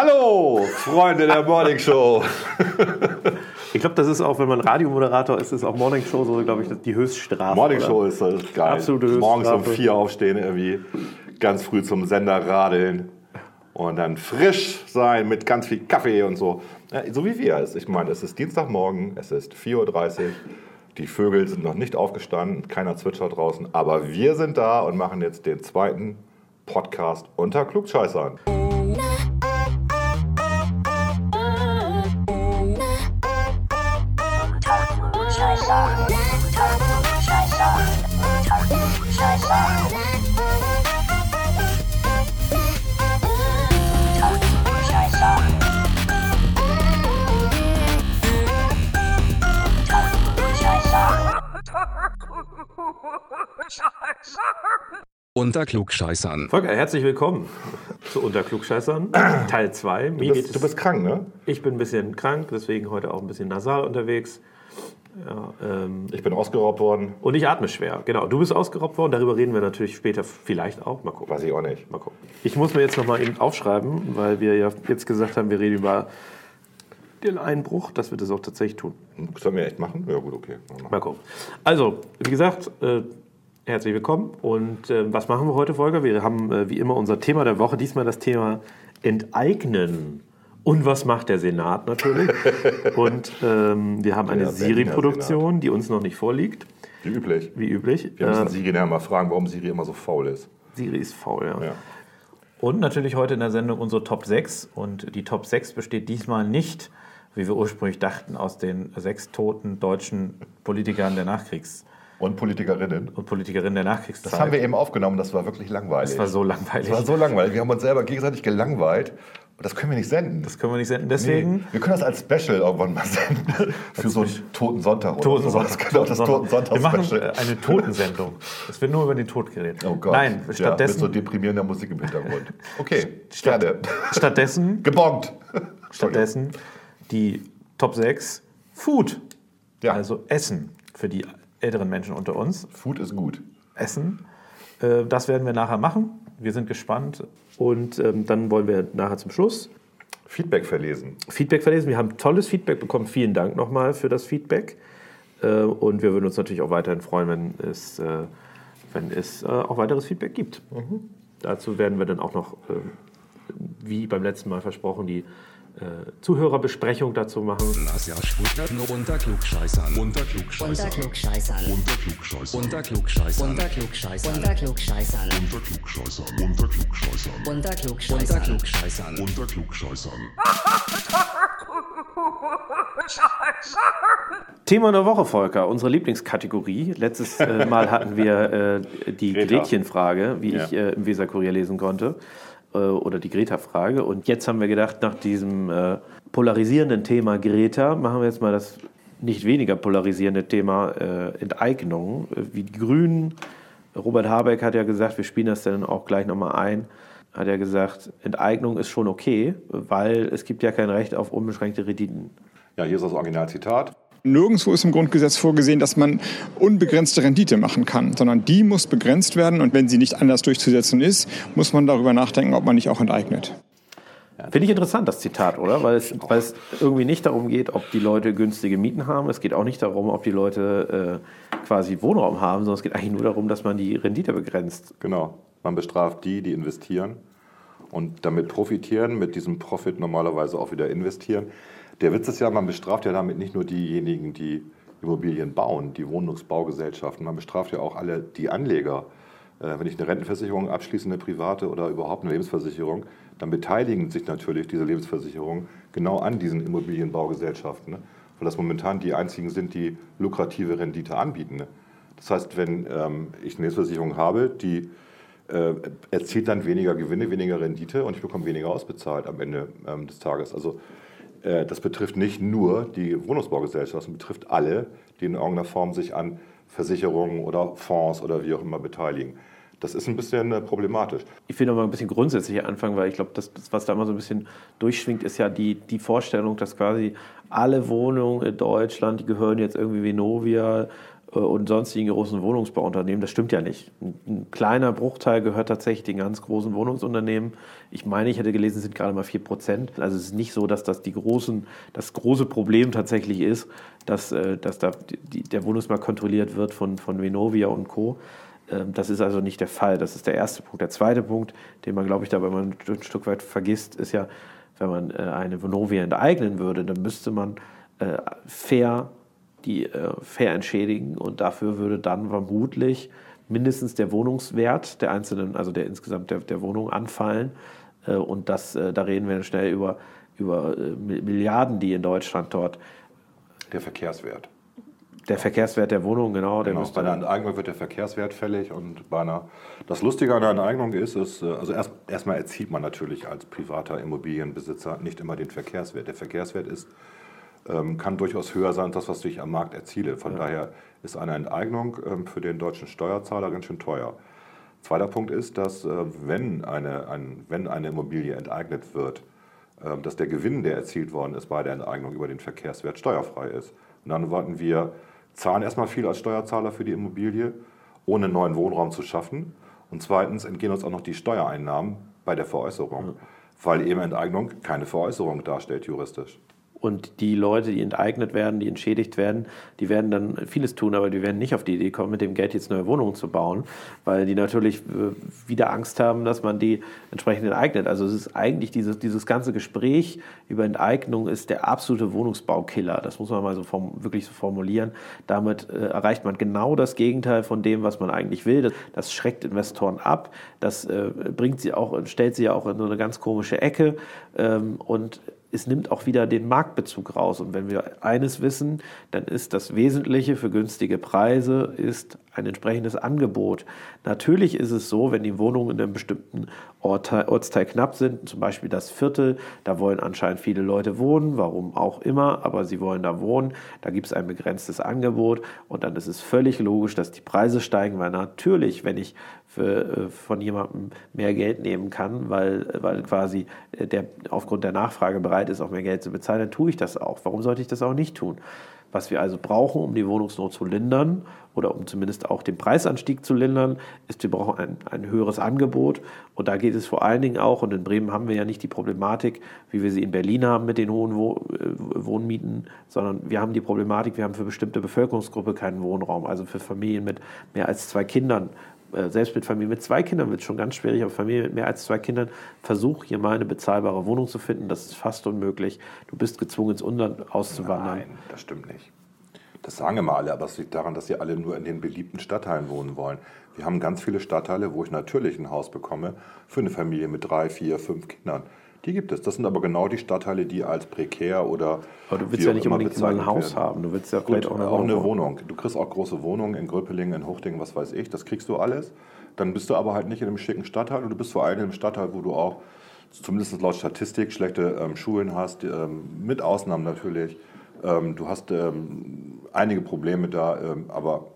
Hallo, Freunde der Morning Show. Ich glaube, das ist auch, wenn man Radiomoderator ist, ist auch Morning Show so, glaube ich, die Höchststrafe. Morning oder? Show ist das geil. Absolute Höchststrafe. Morgens um vier aufstehen, irgendwie ganz früh zum Sender radeln und dann frisch sein mit ganz viel Kaffee und so. Ja, so wie wir es. Ich meine, es ist Dienstagmorgen, es ist 4.30 Uhr. Die Vögel sind noch nicht aufgestanden, keiner zwitschert draußen, aber wir sind da und machen jetzt den zweiten Podcast unter Klugscheißern. Unter Klugscheißern. Volker, herzlich willkommen zu Unter Klugscheißern, Teil 2. Mir Du bist, du bist krank, ne? ich bin ein bisschen krank, deswegen heute auch ein bisschen nasal unterwegs. Ja, ähm, Ich bin ausgeraubt worden. und ich atme schwer. Genau, du bist ausgeraubt worden, darüber reden wir natürlich später vielleicht auch. Mal gucken. Weiß ich auch nicht. Mal gucken. Ich muss mir jetzt nochmal eben aufschreiben, weil wir ja jetzt gesagt haben, wir reden über den Einbruch, dass wir das auch tatsächlich tun. Sollen wir echt machen? Ja, gut, okay. Mal gucken. Also, wie gesagt, äh, herzlich willkommen. Und äh, was machen wir heute, Volker? Wir haben äh, wie immer unser Thema der Woche, diesmal das Thema Enteignen. Und was macht der Senat natürlich? Und ähm, wir haben eine Berliner Siri-Produktion, die uns noch nicht vorliegt, Wie üblich. wie üblich. Wir müssen Äh, Siri nachher mal fragen, warum Siri immer so faul ist. Siri ist faul, ja. Ja. Und natürlich heute in der Sendung unsere Top 6. Und die Top 6 besteht diesmal nicht, wie wir ursprünglich dachten, aus den sechs toten deutschen Politikern der Nachkriegs- Und Politikerinnen. und Politikerinnen der Nachkriegszeit. Das haben wir eben aufgenommen, das war wirklich langweilig. Das war so langweilig. Das war so langweilig. Wir haben uns selber gegenseitig gelangweilt. Und das können wir nicht senden. das können wir nicht senden. Nee. Deswegen Wir können das als Special irgendwann mal senden. Für so einen Toten Sonntag oder Toten. Sonntag. Genau, das Toten Sonntag Wir machen eine Totensendung. Es wird nur über den Tod geredet. Oh Gott. Nein, ja, mit stattdessen, so deprimierender Musik im Hintergrund. Okay, Statt- stattdessen, Gebongt. stattdessen die Top 6 Food. Ja. Also Essen für die älteren Menschen unter uns. Food ist gut. Essen. Äh, Das werden wir nachher machen. Wir sind gespannt. Und ähm, dann wollen wir nachher zum Schluss Feedback verlesen. Feedback verlesen. Wir haben tolles Feedback bekommen. Vielen Dank nochmal für das Feedback. Äh, Und wir würden uns natürlich auch weiterhin freuen, wenn es, äh, wenn es auch weiteres Feedback gibt. Dazu werden wir dann auch noch, wie beim letzten Mal versprochen, die äh, Zuhörerbesprechung dazu machen. Das ja sputtert nur unter Klugscheißern. Unter Klugscheißern. Unterklugscheißern. Unter Klugscheißern. Unter Klugscheißern. Unterklugscheißern. Unterklugscheißern. Unter Klugscheißern. Unter Unterklugscheißern. Klugscheißern. Unter Klugscheißern. Thema der Woche, Volker, unsere Lieblingskategorie. Letztes äh, Mal hatten wir äh, die. Gretchenfrage, wie Ja. ich äh, im Weserkurier lesen konnte. Äh, oder die Greta-Frage. Und jetzt haben wir gedacht, nach diesem äh, polarisierenden Thema Greta machen wir jetzt mal das nicht weniger polarisierende Thema äh, Enteignung. Wie die Grünen, Robert Habeck hat ja gesagt, wir spielen das dann auch gleich nochmal ein, hat er gesagt, Enteignung ist schon okay, weil es gibt ja kein Recht auf unbeschränkte Renditen. Ja, hier ist das Originalzitat. Nirgendwo ist im Grundgesetz vorgesehen, dass man unbegrenzte Rendite machen kann, sondern die muss begrenzt werden und wenn sie nicht anders durchzusetzen ist, muss man darüber nachdenken, ob man nicht auch enteignet. Finde ich interessant, das Zitat, oder? Weil es, weil es irgendwie nicht darum geht, ob die Leute günstige Mieten haben. Es geht auch nicht darum, ob die Leute äh, quasi Wohnraum haben, sondern es geht eigentlich nur darum, dass man die Rendite begrenzt. Genau. Man bestraft die, die investieren und damit profitieren, mit diesem Profit normalerweise auch wieder investieren. Der Witz ist ja, man bestraft ja damit nicht nur diejenigen, die Immobilien bauen, die Wohnungsbaugesellschaften, man bestraft ja auch alle die Anleger. Äh, Wenn ich eine Rentenversicherung abschließe, eine private oder überhaupt eine Lebensversicherung, dann beteiligen sich natürlich diese Lebensversicherungen genau an diesen Immobilienbaugesellschaften, ne? weil das momentan die einzigen sind, die lukrative Rendite anbieten. Ne? Das heißt, wenn ähm, ich eine Lebensversicherung habe, die äh, erzielt dann weniger Gewinne, weniger Rendite und ich bekomme weniger ausbezahlt am Ende ähm, des Tages. Also äh, das betrifft nicht nur die Wohnungsbaugesellschaft, sondern betrifft alle, die in irgendeiner Form sich an Versicherungen oder Fonds oder wie auch immer beteiligen. Das ist ein bisschen äh, problematisch. Ich will noch mal ein bisschen grundsätzlicher anfangen, weil ich glaube, das, was da immer so ein bisschen durchschwingt, ist ja die, die Vorstellung, dass quasi alle Wohnungen in Deutschland, die gehören jetzt irgendwie Venovia und sonstigen großen Wohnungsbauunternehmen. Das stimmt ja nicht. Ein, ein, kleiner Bruchteil gehört tatsächlich den ganz großen Wohnungsunternehmen. Ich meine, ich hätte gelesen, es sind gerade mal 4 Prozent. Also es ist nicht so, dass das die großen, das große Problem tatsächlich ist, dass, äh, dass da die, der Wohnungsmarkt kontrolliert wird von, von Venovia und Co. Ähm, das ist also nicht der Fall. Das ist der erste Punkt. Der zweite Punkt, den man, glaube ich, dabei mal ein Stück weit vergisst, ist ja, wenn man äh, eine Vonovia enteignen würde, dann müsste man fair die äh, fair entschädigen und dafür würde dann vermutlich mindestens der Wohnungswert der einzelnen, also der insgesamt der, der Wohnung anfallen. Äh, und das, äh, da reden wir dann schnell über, über äh, Milliarden, die in Deutschland dort. Der Verkehrswert. Der Verkehrswert der Wohnung, genau. genau bei einer Enteignung wird der Verkehrswert fällig und bei einer. Das Lustige an der Enteignung ist, ist äh, also erst, erstmal erzielt man natürlich als privater Immobilienbesitzer nicht immer den Verkehrswert. Der Verkehrswert ist kann durchaus höher sein als das, was ich am Markt erziele. Von ja. daher ist eine Enteignung ähm, für den deutschen Steuerzahler ganz schön teuer. Zweiter Punkt ist, dass äh, wenn eine, ein, wenn eine Immobilie enteignet wird, äh, dass der Gewinn, der erzielt worden ist bei der Enteignung über den Verkehrswert, steuerfrei ist. Und dann warten wir, zahlen erstmal viel als Steuerzahler für die Immobilie, ohne neuen Wohnraum zu schaffen. Und zweitens entgehen uns auch noch die Steuereinnahmen bei der Veräußerung, ja. weil eben Enteignung keine Veräußerung darstellt juristisch. Und die Leute, die enteignet werden, die entschädigt werden, die werden dann vieles tun, aber die werden nicht auf die Idee kommen, mit dem Geld jetzt neue Wohnungen zu bauen, weil die natürlich äh, wieder Angst haben, dass man die entsprechend enteignet. Also es ist eigentlich dieses, dieses ganze Gespräch über Enteignung ist der absolute Wohnungsbaukiller. Das muss man mal so form, wirklich so formulieren. Damit äh, erreicht man genau das Gegenteil von dem, was man eigentlich will. Das, das schreckt Investoren ab. Das äh, bringt sie auch, stellt sie ja auch in so eine ganz komische Ecke. Ähm, und es nimmt auch wieder den Marktbezug raus. Und wenn wir eines wissen, dann ist das Wesentliche für günstige Preise ist ein entsprechendes Angebot. Natürlich ist es so, wenn die Wohnungen in einem bestimmten Ortsteil knapp sind, zum Beispiel das Viertel, da wollen anscheinend viele Leute wohnen, warum auch immer, aber sie wollen da wohnen, da gibt es ein begrenztes Angebot und dann ist es völlig logisch, dass die Preise steigen, weil natürlich, wenn ich für, äh, von jemandem mehr Geld nehmen kann, weil, weil quasi der aufgrund der Nachfrage bereit ist, auch mehr Geld zu bezahlen, dann tue ich das auch. Warum sollte ich das auch nicht tun? Was wir also brauchen, um die Wohnungsnot zu lindern oder um zumindest auch den Preisanstieg zu lindern, ist, wir brauchen ein, ein höheres Angebot. Und da geht es vor allen Dingen auch, und in Bremen haben wir ja nicht die Problematik, wie wir sie in Berlin haben mit den hohen äh, Wohnmieten, sondern wir haben die Problematik, wir haben für bestimmte Bevölkerungsgruppe keinen Wohnraum. Also für Familien mit mehr als zwei Kindern äh, selbst mit Familie mit zwei Kindern wird es schon ganz schwierig, aber Familie mit mehr als zwei Kindern, versuch hier mal eine bezahlbare Wohnung zu finden. Das ist fast unmöglich. Du bist gezwungen, ins Unland auszuwandern. Nein, das stimmt nicht. Das sagen immer alle, aber es liegt daran, dass sie alle nur in den beliebten Stadtteilen wohnen wollen. Wir haben ganz viele Stadtteile, wo ich natürlich ein Haus bekomme für eine Familie mit drei, vier, fünf Kindern. Die gibt es. Das sind aber genau die Stadtteile, die als prekär oder. Aber du willst ja nicht unbedingt immer ein Haus werden. haben. Du willst ja vielleicht Gut, auch, eine, auch eine Wohnung. Du kriegst auch große Wohnungen in Gröpelingen, in Huchtingen, was weiß ich. Das kriegst du alles. Dann bist du aber halt nicht in einem schicken Stadtteil und du bist vor allem in einem Stadtteil, wo du auch, zumindest laut Statistik, schlechte ähm, Schulen hast, ähm, mit Ausnahmen natürlich. Ähm, du hast ähm, einige Probleme da, ähm, aber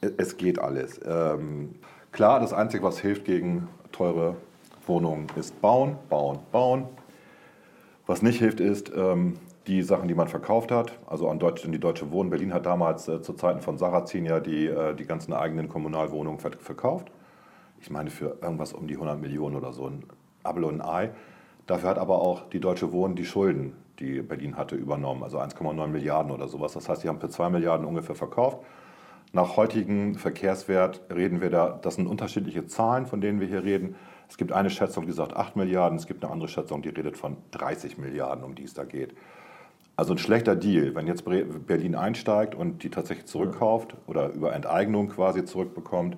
es geht alles. Ähm, klar, das Einzige, was hilft gegen teure Wohnungen ist bauen, bauen, bauen. Was nicht hilft, ist ähm, die Sachen, die man verkauft hat. Also an Deutsch, die Deutsche Wohnen. Berlin hat damals äh, zu Zeiten von Sarrazin ja die, äh, die ganzen eigenen Kommunalwohnungen verkauft. Ich meine für irgendwas um die 100 Millionen oder so, ein Apfel und ein Ei. Dafür hat aber auch die Deutsche Wohnen die Schulden, die Berlin hatte, übernommen. Also 1,9 Milliarden oder sowas. Das heißt, sie haben für 2 Milliarden ungefähr verkauft. Nach heutigem Verkehrswert reden wir da, das sind unterschiedliche Zahlen, von denen wir hier reden. Es gibt eine Schätzung, die sagt 8 Milliarden, es gibt eine andere Schätzung, die redet von 30 Milliarden, um die es da geht. Also ein schlechter Deal, wenn jetzt Berlin einsteigt und die tatsächlich zurückkauft oder über Enteignung quasi zurückbekommt.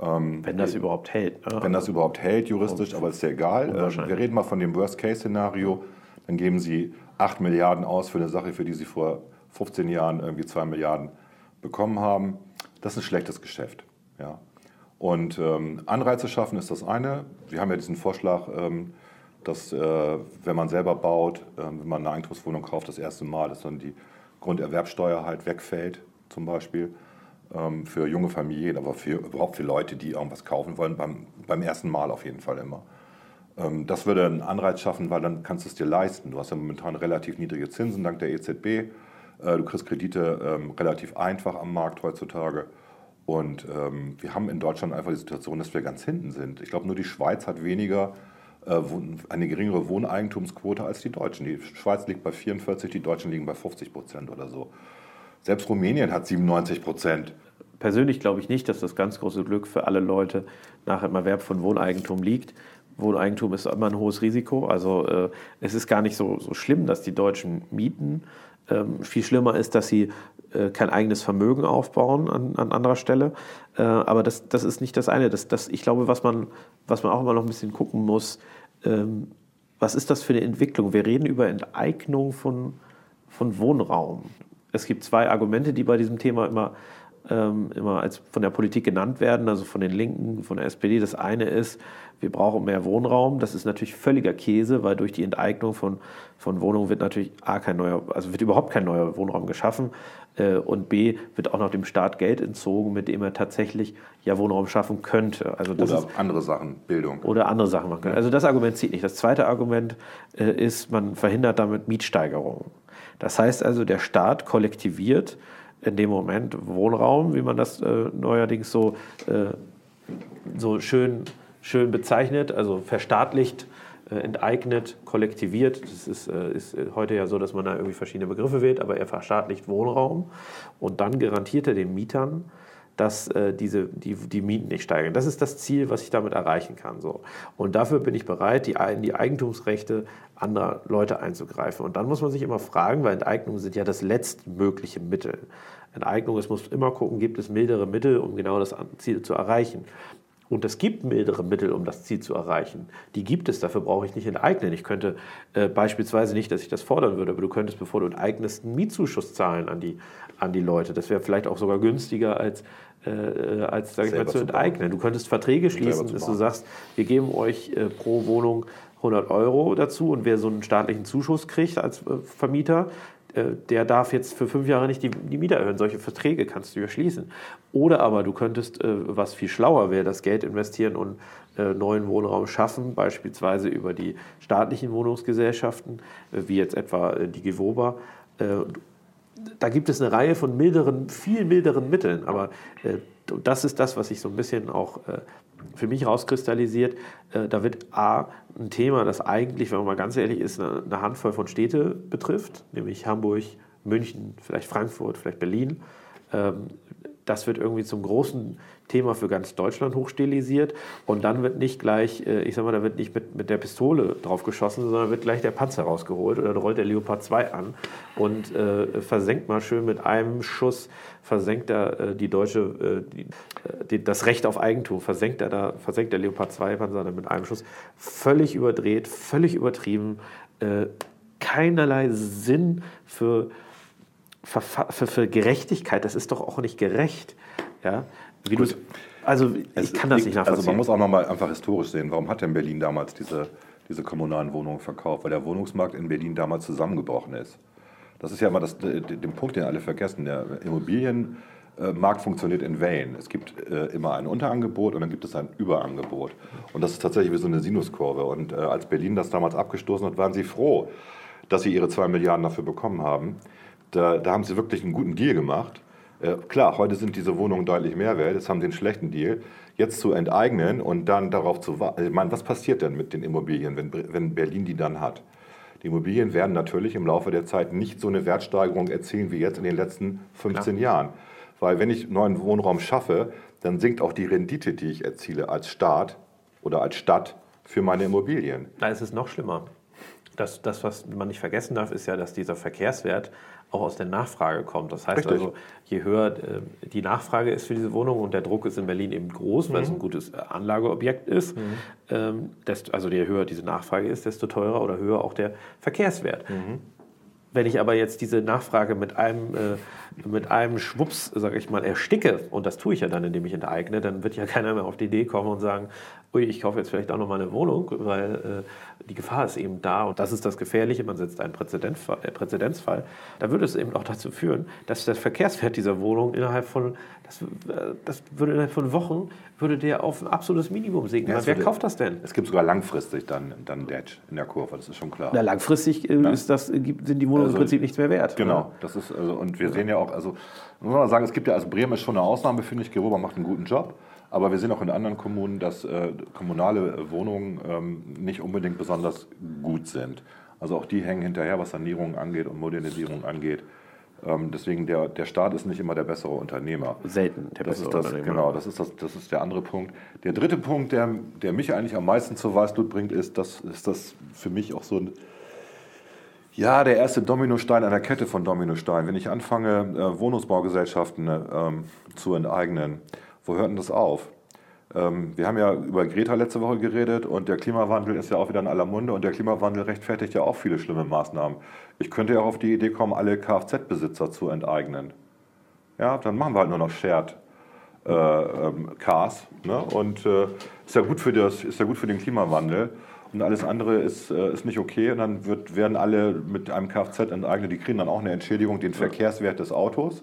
Ähm, wenn das überhaupt hält. Ne? Wenn das überhaupt hält, juristisch, aber ist ja egal. Äh, wir reden mal von dem Worst-Case-Szenario. Dann geben Sie 8 Milliarden aus für eine Sache, für die Sie vor 15 Jahren irgendwie 2 Milliarden bekommen haben. Das ist ein schlechtes Geschäft. Ja. Und ähm, Anreize schaffen ist das eine. Wir haben ja diesen Vorschlag, ähm, dass äh, wenn man selber baut, äh, wenn man eine Eigentumswohnung kauft, das erste Mal, dass dann die Grunderwerbsteuer halt wegfällt, zum Beispiel ähm, für junge Familien, aber für, überhaupt für Leute, die irgendwas kaufen wollen, beim, beim ersten Mal auf jeden Fall immer. Ähm, das würde einen Anreiz schaffen, weil dann kannst du es dir leisten. Du hast ja momentan relativ niedrige Zinsen dank der EZB. Äh, du kriegst Kredite ähm, relativ einfach am Markt heutzutage. Und ähm, wir haben in Deutschland einfach die Situation, dass wir ganz hinten sind. Ich glaube, nur die Schweiz hat weniger, äh, eine geringere Wohneigentumsquote als die Deutschen. Die Schweiz liegt bei 44, die Deutschen liegen bei 50 Prozent oder so. Selbst Rumänien hat 97 Prozent. Persönlich glaube ich nicht, dass das ganz große Glück für alle Leute nach dem Erwerb von Wohneigentum liegt. Wohneigentum ist immer ein hohes Risiko. Also äh, es ist gar nicht so, so schlimm, dass die Deutschen mieten. Ähm, viel schlimmer ist, dass sie äh, kein eigenes Vermögen aufbauen an, an anderer Stelle. Äh, aber das, das ist nicht das eine. Das, das, ich glaube, was man, was man auch immer noch ein bisschen gucken muss, ähm, was ist das für eine Entwicklung? Wir reden über Enteignung von, von Wohnraum. Es gibt zwei Argumente, die bei diesem Thema immer, ähm, immer als von der Politik genannt werden, also von den Linken, von der SPD. Das eine ist, wir brauchen mehr Wohnraum. Das ist natürlich völliger Käse, weil durch die Enteignung von, von Wohnungen wird natürlich A, kein neuer, also wird überhaupt kein neuer Wohnraum geschaffen äh, und B, wird auch noch dem Staat Geld entzogen, mit dem er tatsächlich ja Wohnraum schaffen könnte. Also das Oder ist, andere Sachen, Bildung. oder andere Sachen machen können. Also das Argument zieht nicht. Das zweite Argument äh, ist, man verhindert damit Mietsteigerungen. Das heißt also, der Staat kollektiviert in dem Moment Wohnraum, wie man das äh, neuerdings so, äh, so schön, schön bezeichnet, also verstaatlicht, äh, enteignet, kollektiviert. Das ist, äh, ist heute ja so, dass man da irgendwie verschiedene Begriffe wählt, aber er verstaatlicht Wohnraum und dann garantiert er den Mietern, dass äh, diese, die, die Mieten nicht steigen. Das ist das Ziel, was ich damit erreichen kann. So. Und dafür bin ich bereit, die, in die Eigentumsrechte anderer Leute einzugreifen. Und dann muss man sich immer fragen, weil Enteignungen sind ja das letztmögliche Mittel. Enteignung, es muss immer gucken, gibt es mildere Mittel, um genau das Ziel zu erreichen. Und es gibt mildere Mittel, um das Ziel zu erreichen. Die gibt es, dafür brauche ich nicht enteignen. Ich könnte äh, beispielsweise nicht, dass ich das fordern würde, aber du könntest, bevor du enteignest, einen Mietzuschuss zahlen an die, an die Leute. Das wäre vielleicht auch sogar günstiger als, äh, als sag ich mal, zu enteignen. Du könntest Verträge schließen, dass du sagst, wir geben euch äh, pro Wohnung 100 Euro dazu und wer so einen staatlichen Zuschuss kriegt als äh, Vermieter, äh, der darf jetzt für fünf Jahre nicht die, die Miete erhöhen. Solche Verträge kannst du ja schließen. Oder aber du könntest, äh, was viel schlauer wäre, das Geld investieren und äh, neuen Wohnraum schaffen, beispielsweise über die staatlichen Wohnungsgesellschaften, äh, wie jetzt etwa äh, die Gewoba. Äh, da gibt es eine Reihe von milderen, viel milderen Mitteln, aber äh, das ist das, was sich so ein bisschen auch äh, für mich rauskristallisiert. Äh, da wird A, ein Thema, das eigentlich, wenn man mal ganz ehrlich ist, eine, Handvoll von Städte betrifft, nämlich Hamburg, München, vielleicht Frankfurt, vielleicht Berlin. Das wird irgendwie zum großen Thema für ganz Deutschland hochstilisiert und dann wird nicht gleich, äh, ich sag mal, da wird nicht mit, mit der Pistole drauf geschossen, sondern wird gleich der Panzer rausgeholt oder rollt der Leopard 2 an und äh, versenkt mal schön mit einem Schuss, versenkt er äh, die deutsche, äh, die, äh, die, das Recht auf Eigentum, versenkt er da, versenkt der Leopard 2 Panzer dann mit einem Schuss. Völlig überdreht, völlig übertrieben, äh, keinerlei Sinn für für, für Gerechtigkeit, das ist doch auch nicht gerecht. Ja? Wie du, also ich Es kann das liegt- nicht nachvollziehen. Also man muss auch nochmal einfach historisch sehen, warum hat denn Berlin damals diese, diese kommunalen Wohnungen verkauft? Weil der Wohnungsmarkt in Berlin damals zusammengebrochen ist. Das ist ja immer das, den Punkt, den alle vergessen. Der Immobilienmarkt funktioniert in Wellen. Es gibt äh, immer ein Unterangebot und dann gibt es ein Überangebot. Und das ist tatsächlich wie so eine Sinuskurve. Und äh, als Berlin das damals abgestoßen hat, waren sie froh, dass sie ihre zwei Milliarden dafür bekommen haben. Da, da haben sie wirklich einen guten Deal gemacht. Äh, klar, heute sind diese Wohnungen deutlich mehr wert, jetzt haben sie einen schlechten Deal. Jetzt zu enteignen und dann darauf zu warten. Ich meine, was passiert denn mit den Immobilien, wenn, wenn Berlin die dann hat? Die Immobilien werden natürlich im Laufe der Zeit nicht so eine Wertsteigerung erzielen wie jetzt in den letzten 15 Jahren. Weil wenn ich neuen Wohnraum schaffe, dann sinkt auch die Rendite, die ich erziele als Staat oder als Stadt für meine Immobilien. Da ist es noch schlimmer. Das, das, was man nicht vergessen darf, ist ja, dass dieser Verkehrswert auch aus der Nachfrage kommt. Das heißt Richtig. also, je höher äh, die Nachfrage ist für diese Wohnung und der Druck ist in Berlin eben groß, weil es Mhm. ein gutes äh, Anlageobjekt ist, ähm, desto, also je höher diese Nachfrage ist, desto teurer oder höher auch der Verkehrswert. Mhm. Wenn ich aber jetzt diese Nachfrage mit einem, äh, mit einem Schwupps, sage ich mal, ersticke, und das tue ich ja dann, indem ich enteigne, dann wird ja keiner mehr auf die Idee kommen und sagen, ui, ich kaufe jetzt vielleicht auch noch mal eine Wohnung, weil äh, die Gefahr ist eben da und das ist das Gefährliche, man setzt einen Präzedenzfall, äh, Präzedenzfall. Da würde es eben auch dazu führen, dass der Verkehrswert dieser Wohnung innerhalb von, das, äh, das würde innerhalb von Wochen, würde der auf ein absolutes Minimum sinken. Ja, wer würde- kauft das denn? Es gibt sogar langfristig dann, dann Dead in der Kurve, das ist schon klar. Na, langfristig äh, ist das, äh, sind die Wohnungen Wohnung also- im Prinzip nichts mehr wert. Genau, Ne? das ist also, und wir sehen ja auch, also muss man sagen, es gibt ja, also Bremen ist schon eine Ausnahme, finde ich, Geroba macht einen guten Job, aber wir sehen auch in anderen Kommunen, dass äh, kommunale äh, Wohnungen ähm, nicht unbedingt besonders gut sind. Also auch die hängen hinterher, was Sanierungen angeht und Modernisierung angeht. Ähm, deswegen der, der Staat ist nicht immer der bessere Unternehmer. Selten der Das bessere ist das, Unternehmer. genau, das ist, das, das ist der andere Punkt. Der dritte Punkt, der, der mich eigentlich am meisten zur Weißglut bringt, ist, das ist das für mich auch so ein, ja, der erste Dominostein einer Kette von Dominosteinen. Wenn ich anfange, äh, Wohnungsbaugesellschaften äh, ähm, zu enteignen, wo hört denn das auf? Ähm, wir haben ja über Greta letzte Woche geredet und der Klimawandel ist ja auch wieder in aller Munde und der Klimawandel rechtfertigt ja auch viele schlimme Maßnahmen. Ich könnte ja auch auf die Idee kommen, alle Kfz-Besitzer zu enteignen. Ja, dann machen wir halt nur noch Shared äh, ähm, Cars. Ne? Und äh, ist, ja gut für das, ist ja gut für den Klimawandel. Und alles andere ist, äh, ist nicht okay. Und dann wird, werden alle mit einem Kfz enteignet. Die kriegen dann auch eine Entschädigung, den Verkehrswert des Autos.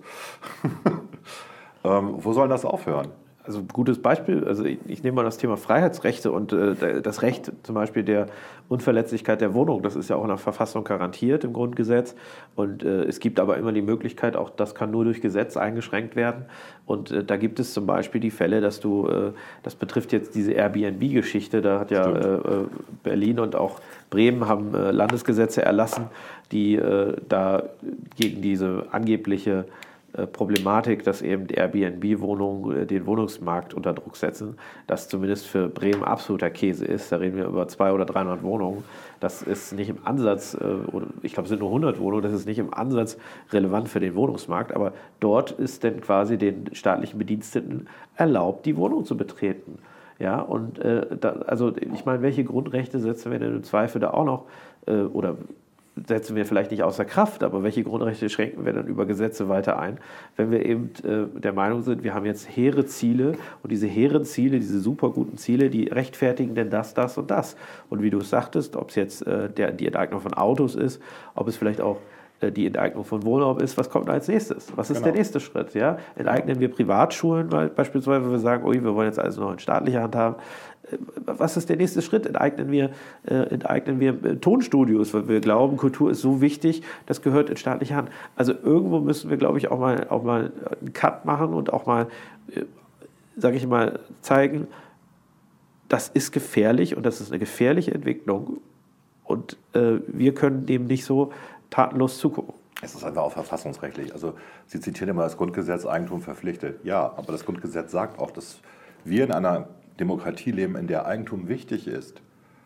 ähm, wo soll das aufhören? Also gutes Beispiel, also ich, ich nehme mal das Thema Freiheitsrechte und äh, das Recht zum Beispiel der Unverletzlichkeit der Wohnung, das ist ja auch in der Verfassung garantiert im Grundgesetz. Und äh, es gibt aber immer die Möglichkeit, auch das kann nur durch Gesetz eingeschränkt werden. Und äh, da gibt es zum Beispiel die Fälle, dass du, äh, das betrifft jetzt diese Airbnb-Geschichte, da hat ja äh, äh, Berlin und auch Bremen haben äh, Landesgesetze erlassen, die da gegen diese angebliche Problematik, dass eben die Airbnb-Wohnungen äh, den Wohnungsmarkt unter Druck setzen, das zumindest für Bremen absoluter Käse ist. Da reden wir über 200 oder 300 Wohnungen. Das ist nicht im Ansatz, äh, ich glaube, es sind nur 100 Wohnungen, das ist nicht im Ansatz relevant für den Wohnungsmarkt, aber dort ist dann quasi den staatlichen Bediensteten erlaubt, die Wohnung zu betreten. Ja, und äh, da, also ich meine, welche Grundrechte setzen wir denn im Zweifel da auch noch äh, oder setzen wir vielleicht nicht außer Kraft, aber welche Grundrechte schränken wir dann über Gesetze weiter ein, wenn wir eben äh, der Meinung sind, wir haben jetzt hehre Ziele und diese hehren Ziele, diese super guten Ziele, die rechtfertigen denn das, das und das. Und wie du es sagtest, ob es jetzt äh, der, die Enteignung von Autos ist, ob es vielleicht auch die Enteignung von Wohnraum ist, was kommt als nächstes? Was ist Genau. der nächste Schritt? Ja? Enteignen wir Privatschulen weil beispielsweise, wenn wir sagen, ui, wir wollen jetzt alles noch in staatlicher Hand haben. Äh, Was ist der nächste Schritt? Enteignen wir, äh, enteignen wir äh, Tonstudios, weil wir glauben, Kultur ist so wichtig, das gehört in staatliche Hand. Also irgendwo müssen wir, glaube ich, auch mal, auch mal einen Cut machen und auch mal, äh, sage ich mal, zeigen, das ist gefährlich und das ist eine gefährliche Entwicklung und äh, wir können dem nicht so tatenlos zugucken. Es ist einfach auch verfassungsrechtlich. Also Sie zitieren immer das Grundgesetz, Eigentum verpflichtet. Ja, aber das Grundgesetz sagt auch, dass wir in einer Demokratie leben, in der Eigentum wichtig ist.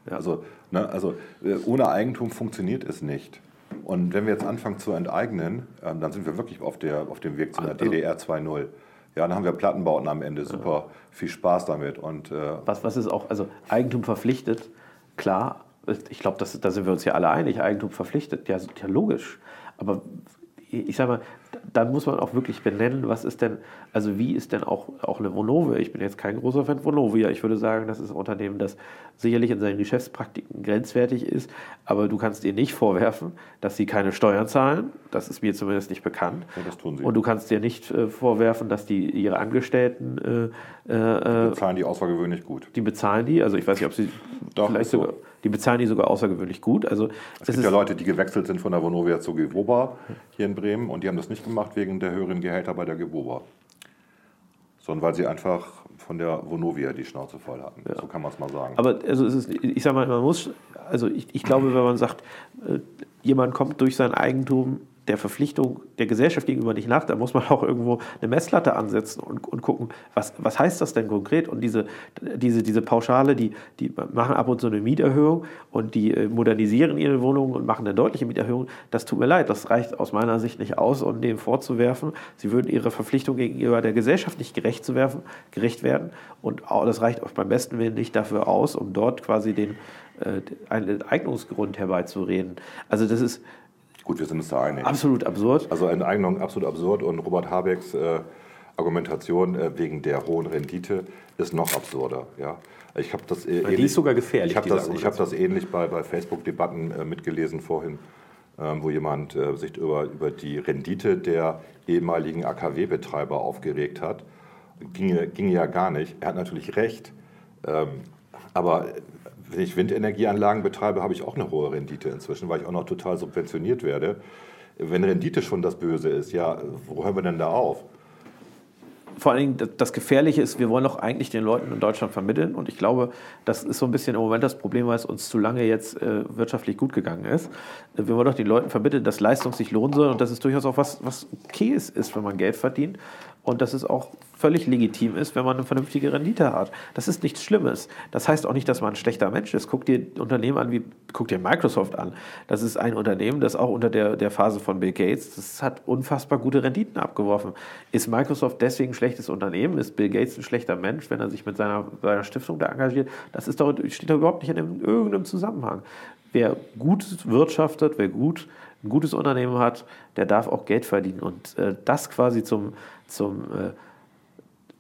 Also, ne, also äh, ohne Eigentum funktioniert es nicht. Und wenn wir jetzt anfangen zu enteignen, ähm, dann sind wir wirklich auf, der, auf dem Weg zu einer Also- DDR 2.0. Ja, dann haben wir Plattenbauten am Ende. Super, viel Spaß damit. Und äh, Was, was ist auch, also Eigentum verpflichtet, klar, ich glaube, da sind wir uns ja alle einig, Eigentum verpflichtet, ja, ja logisch. Aber ich sage mal, dann muss man auch wirklich benennen, was ist denn, also wie ist denn auch, auch eine Vonovia? Ich bin jetzt kein großer Fan von Vonovia. Ich würde sagen, das ist ein Unternehmen, das sicherlich in seinen Geschäftspraktiken grenzwertig ist, aber du kannst ihr nicht vorwerfen, dass sie keine Steuern zahlen. Das ist mir zumindest nicht bekannt. Ja, das tun sie. Und du kannst dir nicht äh, vorwerfen, dass die ihre Angestellten äh, äh, äh, zahlen die außergewöhnlich gut. die bezahlen die, also ich weiß nicht, ob sie Doch, vielleicht ist so. Die bezahlen die sogar außergewöhnlich gut. Also Es gibt ja Leute, die gewechselt sind von der Vonovia zur Gewoba hier in Bremen und die haben das nicht gemacht wegen der höheren Gehälter bei der Gewoba, sondern weil sie einfach von der Vonovia die Schnauze voll hatten. So kann man es mal sagen. aber also es ist, ich sage mal, man muss, also ich, ich glaube, wenn man sagt, äh, jemand kommt durch sein Eigentum der Verpflichtung der Gesellschaft gegenüber nicht nach, dann muss man auch irgendwo eine Messlatte ansetzen und, und gucken, was, was heißt das denn konkret? Und diese, diese, diese Pauschale, die, die machen ab und zu eine Mieterhöhung und die äh, modernisieren ihre Wohnungen und machen eine deutliche Mieterhöhung. Das tut mir leid, das reicht aus meiner Sicht nicht aus, um dem vorzuwerfen, sie würden ihrer Verpflichtung gegenüber der Gesellschaft nicht gerecht, zu werfen, gerecht werden. Und auch, das reicht auch beim besten Willen nicht dafür aus, um dort quasi den, äh, einen Eignungsgrund herbeizureden. Also das ist Gut, wir sind uns da einig. absolut absurd. Also Enteignung absolut absurd und Robert Habecks äh, Argumentation äh, wegen der hohen Rendite ist noch absurder. Ja? Ich habe das äh, Die ist sogar gefährlich, Ich habe das, ich hab das ähnlich bei, bei Facebook-Debatten äh, mitgelesen vorhin, ähm, wo jemand äh, sich über, über die Rendite der ehemaligen AKW-Betreiber aufgeregt hat. Ging, ging ja gar nicht. Er hat natürlich recht. Ähm, aber wenn ich Windenergieanlagen betreibe, habe ich auch eine hohe Rendite inzwischen, weil ich auch noch total subventioniert werde. Wenn Rendite schon das Böse ist, ja, wo hören wir denn da auf? vor allen Dingen das Gefährliche ist, wir wollen doch eigentlich den Leuten in Deutschland vermitteln. Und ich glaube, das ist so ein bisschen im Moment das Problem, weil es uns zu lange jetzt äh, wirtschaftlich gut gegangen ist. Wir wollen doch den Leuten vermitteln, dass Leistung sich lohnen soll und dass es durchaus auch was, was okay ist, wenn man Geld verdient und dass es auch völlig legitim ist, wenn man eine vernünftige Rendite hat. Das ist nichts Schlimmes. Das heißt auch nicht, dass man ein schlechter Mensch ist. Guck dir Unternehmen an, wie guck dir Microsoft an. Das ist ein Unternehmen, das auch unter der, der Phase von Bill Gates, das hat unfassbar gute Renditen abgeworfen. Ist Microsoft deswegen ein schlechtes Unternehmen? Ist Bill Gates ein schlechter Mensch, wenn er sich mit seiner, seiner Stiftung da engagiert? Das ist doch, steht doch überhaupt nicht in irgendeinem Zusammenhang. Wer gut wirtschaftet, wer gut ein gutes Unternehmen hat, der darf auch Geld verdienen. Und äh, das quasi zum, zum, äh,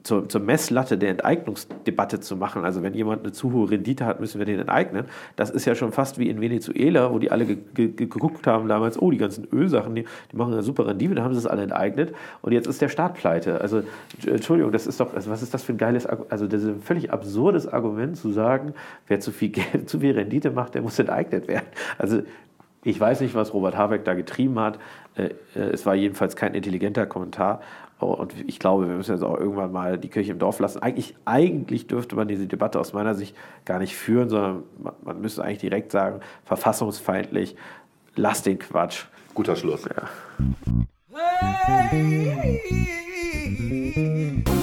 zur, zur, Messlatte der Enteignungsdebatte zu machen. Also wenn jemand eine zu hohe Rendite hat, müssen wir den enteignen. Das ist ja schon fast wie in Venezuela, wo die alle ge ge geguckt haben damals, oh, die ganzen Ölsachen, die, die machen eine super Rendite, da haben sie es alle enteignet und jetzt ist der Staat pleite. Also Entschuldigung, das ist doch, also was ist das für ein geiles, also das ist ein völlig absurdes Argument zu sagen, wer zu viel Geld, zu viel Rendite macht, der muss enteignet werden. Also ich weiß nicht, was Robert Habeck da getrieben hat. Äh, äh, es war jedenfalls kein intelligenter Kommentar. Oh, und ich glaube, wir müssen jetzt auch irgendwann mal die Kirche im Dorf lassen. Eigentlich, eigentlich dürfte man diese Debatte aus meiner Sicht gar nicht führen, sondern man, müsste eigentlich direkt sagen, verfassungsfeindlich, lass den Quatsch. Guter Schluss. Ja. Hey.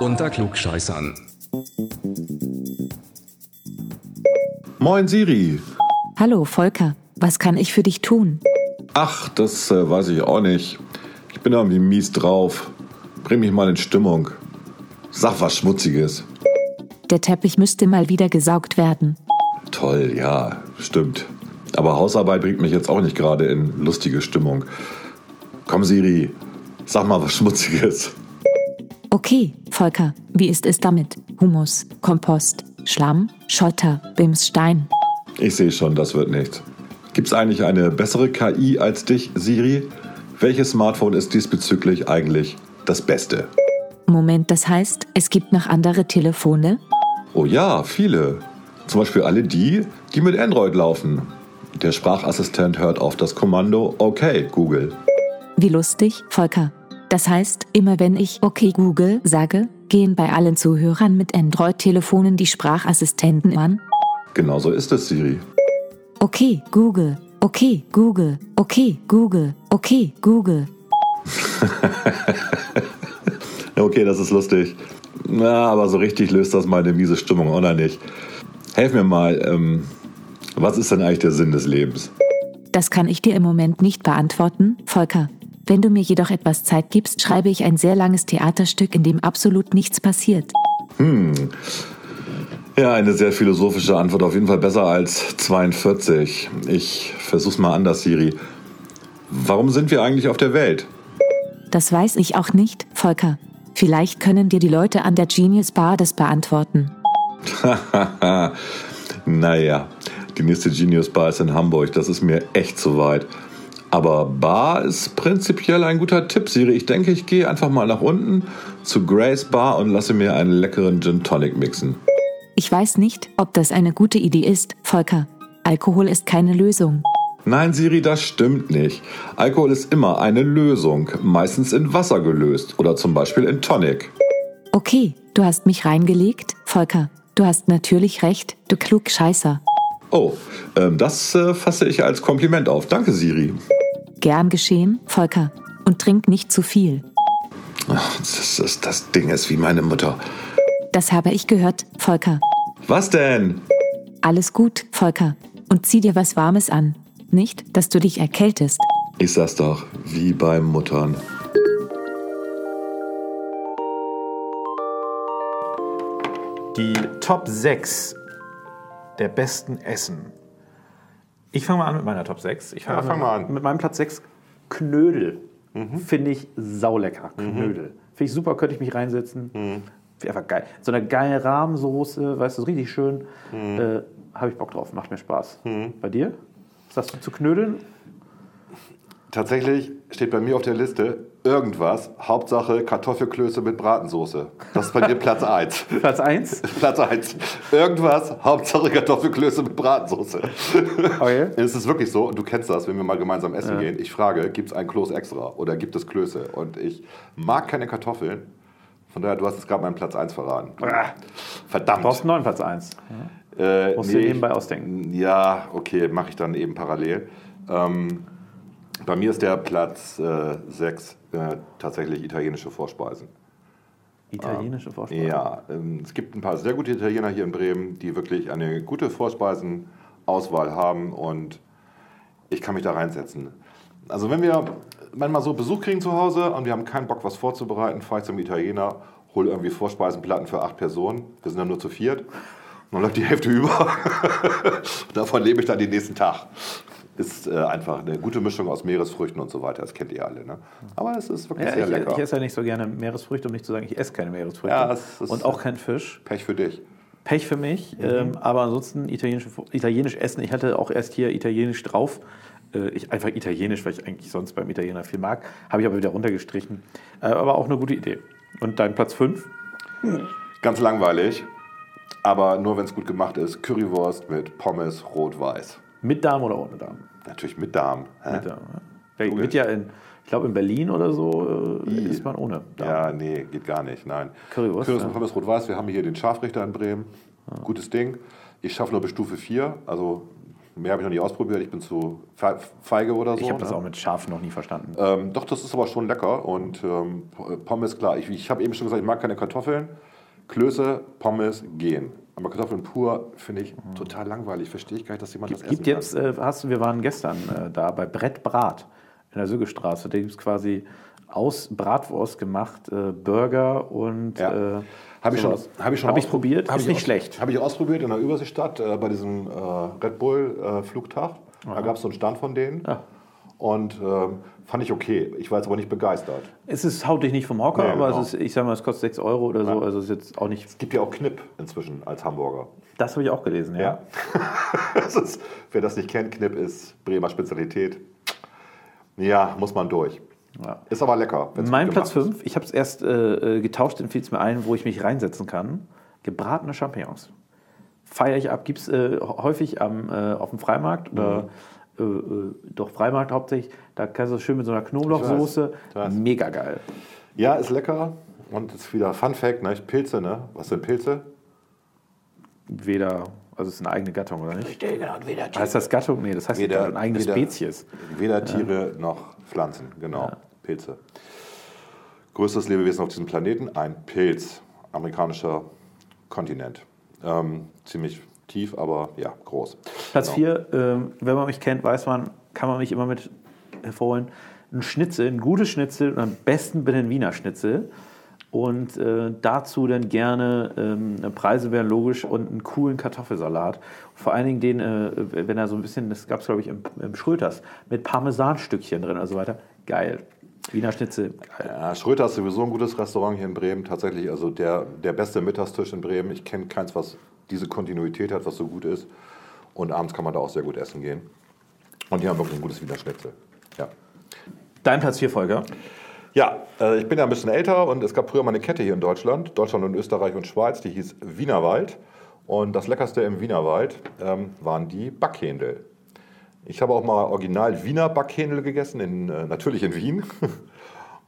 Unter Klugscheißern. Moin Siri. Hallo Volker, was kann ich für dich tun? Ach, das äh, weiß ich auch nicht. Ich bin irgendwie mies drauf. Bring mich mal in Stimmung. Sag was Schmutziges. Der Teppich müsste mal wieder gesaugt werden. Toll, ja, stimmt. Aber Hausarbeit bringt mich jetzt auch nicht gerade in lustige Stimmung. Komm, Siri, sag mal was Schmutziges. Okay, Volker, wie ist es damit? Humus, Kompost, Schlamm, Schotter, Bims, Stein. Ich sehe schon, das wird nichts. Gibt's eigentlich eine bessere KI als dich, Siri? Welches Smartphone ist diesbezüglich eigentlich das Beste? Moment, das heißt, es gibt noch andere Telefone? Oh ja, viele. Zum Beispiel alle die, die mit Android laufen. Der Sprachassistent hört auf das Kommando Okay, Google. Wie lustig, Volker. Das heißt, immer wenn ich Okay Google sage, gehen bei allen Zuhörern mit Android-Telefonen die Sprachassistenten an? Genauso ist es, Siri. Okay Google, okay Google, okay Google, okay Google. okay, das ist lustig. Na, aber so richtig löst das meine miese Stimmung oder nicht? Helf mir mal, ähm, was ist denn eigentlich der Sinn des Lebens? Das kann ich dir im Moment nicht beantworten, Volker. Wenn du mir jedoch etwas Zeit gibst, schreibe ich ein sehr langes Theaterstück, in dem absolut nichts passiert. Hm. Ja, eine sehr philosophische Antwort. Auf jeden Fall besser als 42. Ich versuch's mal anders, Siri. Warum sind wir eigentlich auf der Welt? Das weiß ich auch nicht, Volker. Vielleicht können dir die Leute an der Genius Bar das beantworten. naja, die nächste Genius Bar ist in Hamburg. Das ist mir echt zu weit. Aber Bar ist prinzipiell ein guter Tipp, Siri. Ich denke, ich gehe einfach mal nach unten zu Grace Bar und lasse mir einen leckeren Gin Tonic mixen. Ich weiß nicht, ob das eine gute Idee ist, Volker. Alkohol ist keine Lösung. Nein, Siri, das stimmt nicht. Alkohol ist immer eine Lösung, meistens in Wasser gelöst oder zum Beispiel in Tonic. Okay, du hast mich reingelegt, Volker. Du hast natürlich recht, du klug Scheißer. Oh, ähm, das äh, fasse ich als Kompliment auf. Danke, Siri. Gern geschehen, Volker. Und trink nicht zu viel. Ach, das, das, das Ding ist wie meine Mutter. Das habe ich gehört, Volker. Was denn? Alles gut, Volker. Und zieh dir was Warmes an. Nicht, dass du dich erkältest. Ich sag's doch, wie bei Muttern. Die Top 6 der besten Essen Ich fange mal an mit meiner Top 6. Ich Ja, fange fang mal an. Mit meinem Platz 6 Knödel. Mhm. Finde ich saulecker. Knödel. Finde ich super, könnte ich mich reinsetzen. Mhm. Einfach geil. So eine geile Rahmensoße, weißt du, richtig schön. Mhm. Äh, Habe ich Bock drauf, macht mir Spaß. Bei dir? Was sagst du zu Knödeln? Tatsächlich steht bei mir auf der Liste irgendwas, Hauptsache Kartoffelklöße mit Bratensoße. Das ist bei dir Platz 1. Platz 1? Platz 1. Irgendwas, Hauptsache Kartoffelklöße mit Bratensoße. Okay. Es ist wirklich so, und du kennst das, wenn wir mal gemeinsam essen gehen. Ich frage, gibt es ein Kloß extra oder gibt es Klöße? Und ich mag keine Kartoffeln. Von daher, du hast jetzt gerade meinen Platz 1 verraten. Verdammt. Du brauchst einen neuen Platz 1. Äh, Musst du dir ich- nebenbei ausdenken. Ja, okay, mache ich dann eben parallel. Ähm, bei mir ist der Platz 6 äh, tatsächlich italienische Vorspeisen. Italienische Vorspeise. Ja, ähm, es gibt ein paar sehr gute Italiener hier in Bremen, die wirklich eine gute Vorspeisenauswahl haben und ich kann mich da reinsetzen. Also wenn wir manchmal so Besuch kriegen zu Hause und wir haben keinen Bock, was vorzubereiten, fahre ich zum Italiener, hole irgendwie Vorspeisenplatten für acht Personen. Wir sind dann nur zu viert. Und dann läuft die Hälfte über. Davon lebe ich dann den nächsten Tag. Ist äh, einfach eine gute Mischung aus Meeresfrüchten und so weiter. Das kennt ihr alle. Ne? Aber es ist wirklich Ja, sehr ich, lecker. ich esse ja nicht so gerne Meeresfrüchte, um nicht zu sagen, ich esse keine Meeresfrüchte. Ja, es ist- und auch kein Fisch. Pech für dich. Pech für mich, Mhm. ähm, aber ansonsten italienisch, italienisch essen. Ich hatte auch erst hier italienisch drauf. Äh, ich, einfach italienisch, weil ich eigentlich sonst beim Italiener viel mag. Habe ich aber wieder runtergestrichen. Äh, aber auch eine gute Idee. Und dein Platz 5? Ganz langweilig, aber nur wenn es gut gemacht ist. Currywurst mit Pommes rot-weiß. Mit Darm oder ohne Darm? Natürlich mit Darm. hä? Mit Darm. Ja. Ja, wird ja in, ich glaube in Berlin oder so äh, isst man ohne Darm. Ja, nee, geht gar nicht. Nein. Currywurst, Currywurst ja. Pommes rot-weiß. Wir haben hier den Scharfrichter in Bremen. Gutes Ding. Ich schaffe nur bis Stufe 4. Also mehr habe ich noch nie ausprobiert. Ich bin zu fe- feige oder so. Ich habe das ne? auch mit Schaf noch nie verstanden. Ähm, doch, das ist aber schon lecker. Und ähm, Pommes, klar. Ich, ich habe eben schon gesagt, ich mag keine Kartoffeln. Klöße, Pommes gehen. Aber Kartoffeln pur finde ich total langweilig. Verstehe ich gar nicht, dass jemand das gibt essen jetzt, äh, hast wir waren gestern äh, da bei Brett Brat in der Sögestraße. Da gibt es quasi aus Bratwurst gemacht äh, Burger und Ja. äh, Habe ich, schon, hab ich schon Hab ich probiert, hab ist ich nicht schlecht. Habe ich ausprobiert in der Überseestadt äh, bei diesem äh, Red Bull äh, Flugtag. Da gab es so einen Stand von denen. Ja. Und ähm, fand ich okay. Ich war jetzt aber nicht begeistert. Es ist, haut dich nicht vom Hocker, Nee, aber genau. es ist, ich sag mal, es kostet 6 Euro oder so. Also es ist jetzt auch nicht. Es gibt ja auch Knipp inzwischen als Hamburger. Das habe ich auch gelesen, ja. Ja. das ist, wer das nicht kennt, Knipp ist Bremer Spezialität. Ja, muss man durch. Ja. Ist aber lecker. Mein Platz gemacht ist. 5, ich habe es erst äh, äh, getauscht, dann fiel es mir ein, wo ich mich reinsetzen kann. Gebratene Champignons. Feiere ich ab, gibt es äh, häufig am, äh, auf dem Freimarkt oder Mhm. Äh, äh, doch Freimarkt hauptsächlich. Da kannst du es schön mit so einer Knoblauchsoße. Ich weiß. Mega geil. Ja, ist lecker. Und ist wieder Fun Fact, ne? Pilze, ne? Was sind Pilze? Weder, also es ist eine eigene Gattung, oder nicht? Genau, weder Heißt das Gattung? Nee, das heißt Weder- eine eigene weder- Spezies. Weder Tiere noch Pflanzen, genau. Pilze. Größtes Lebewesen auf diesem Planeten, ein Pilz. Amerikanischer Kontinent. Ähm, ziemlich tief, aber ja, groß. Platz Genau. 4, ähm, wenn man mich kennt, weiß man, kann man mich immer mit hervorholen. Ein Schnitzel, ein gutes Schnitzel und am besten bitte ein Wiener Schnitzel. Und äh, dazu dann gerne, ähm, Preise wären logisch, und einen coolen Kartoffelsalat. Vor allen Dingen den, äh, wenn er so ein bisschen, das gab es glaube ich im, im Schröters, mit Parmesanstückchen drin und so weiter. Geil. Wiener Schnitzel, geil. Ja, Schröter ist sowieso ein gutes Restaurant hier in Bremen. Tatsächlich, also der, der beste Mittagstisch in Bremen. Ich kenne keins, was diese Kontinuität hat, was so gut ist. Und abends kann man da auch sehr gut essen gehen. Und die haben wirklich ein gutes Wiener Schnitzel. Ja. Dein Platz 4, Volker. Ja, äh, ich bin ja ein bisschen älter und es gab früher mal eine Kette hier in Deutschland, Deutschland und Österreich und Schweiz, die hieß Wienerwald. Und das Leckerste im Wienerwald ähm, waren die Backhändel. Ich habe auch mal original Wiener Backhändel gegessen, in, äh, natürlich in Wien.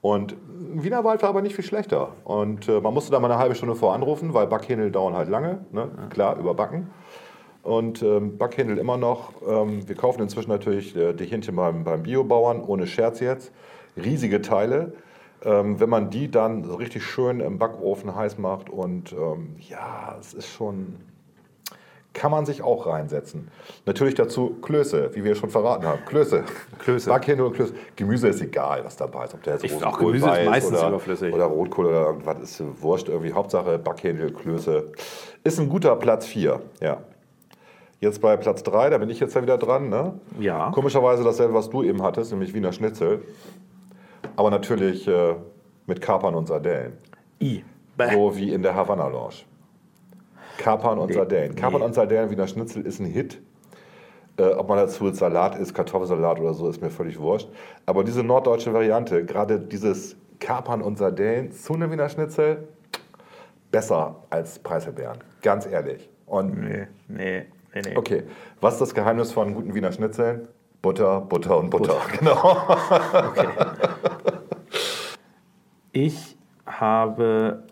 Und Wienerwald war aber nicht viel schlechter. Und äh, man musste da mal eine halbe Stunde vor anrufen, weil Backhändel dauern halt lange, ne? klar, überbacken. Und ähm, Backhändel immer noch. Ähm, wir kaufen inzwischen natürlich äh, die Hähnchen beim, beim Biobauern, ohne Scherz jetzt. Riesige Teile. Ähm, wenn man die dann so richtig schön im Backofen heiß macht und ähm, ja, es ist schon, kann man sich auch reinsetzen. Natürlich dazu Klöße, wie wir schon verraten haben. Klöße. Klöße. Backhändel und Klöße. Gemüse ist egal, was dabei ist. Ob der jetzt Ich- auch Gemüse ist meistens oder, überflüssig. Oder Rotkohl oder irgendwas ist wurscht irgendwie. Hauptsache Backhändel, Klöße. Ist ein guter Platz 4, ja. Jetzt bei Platz 3, da bin ich jetzt ja wieder dran. Ne? Ja. Komischerweise dasselbe, was du eben hattest, nämlich Wiener Schnitzel. Aber natürlich äh, mit Kapern und Sardellen. I. Bäh. So wie in der Havanna Lounge. Kapern und Nee. Sardellen. Kapern Nee. und Sardellen Wiener Schnitzel ist ein Hit. Äh, ob man dazu jetzt Salat isst, Kartoffelsalat oder so, ist mir völlig wurscht. Aber diese norddeutsche Variante, gerade dieses Kapern und Sardellen zu einem Wiener Schnitzel, besser als Preiselbeeren. Ganz ehrlich. Und Nee, nee, nee, nee. okay, was ist das Geheimnis von guten Wiener Schnitzeln? Butter, Butter und Butter. Genau. Ich habe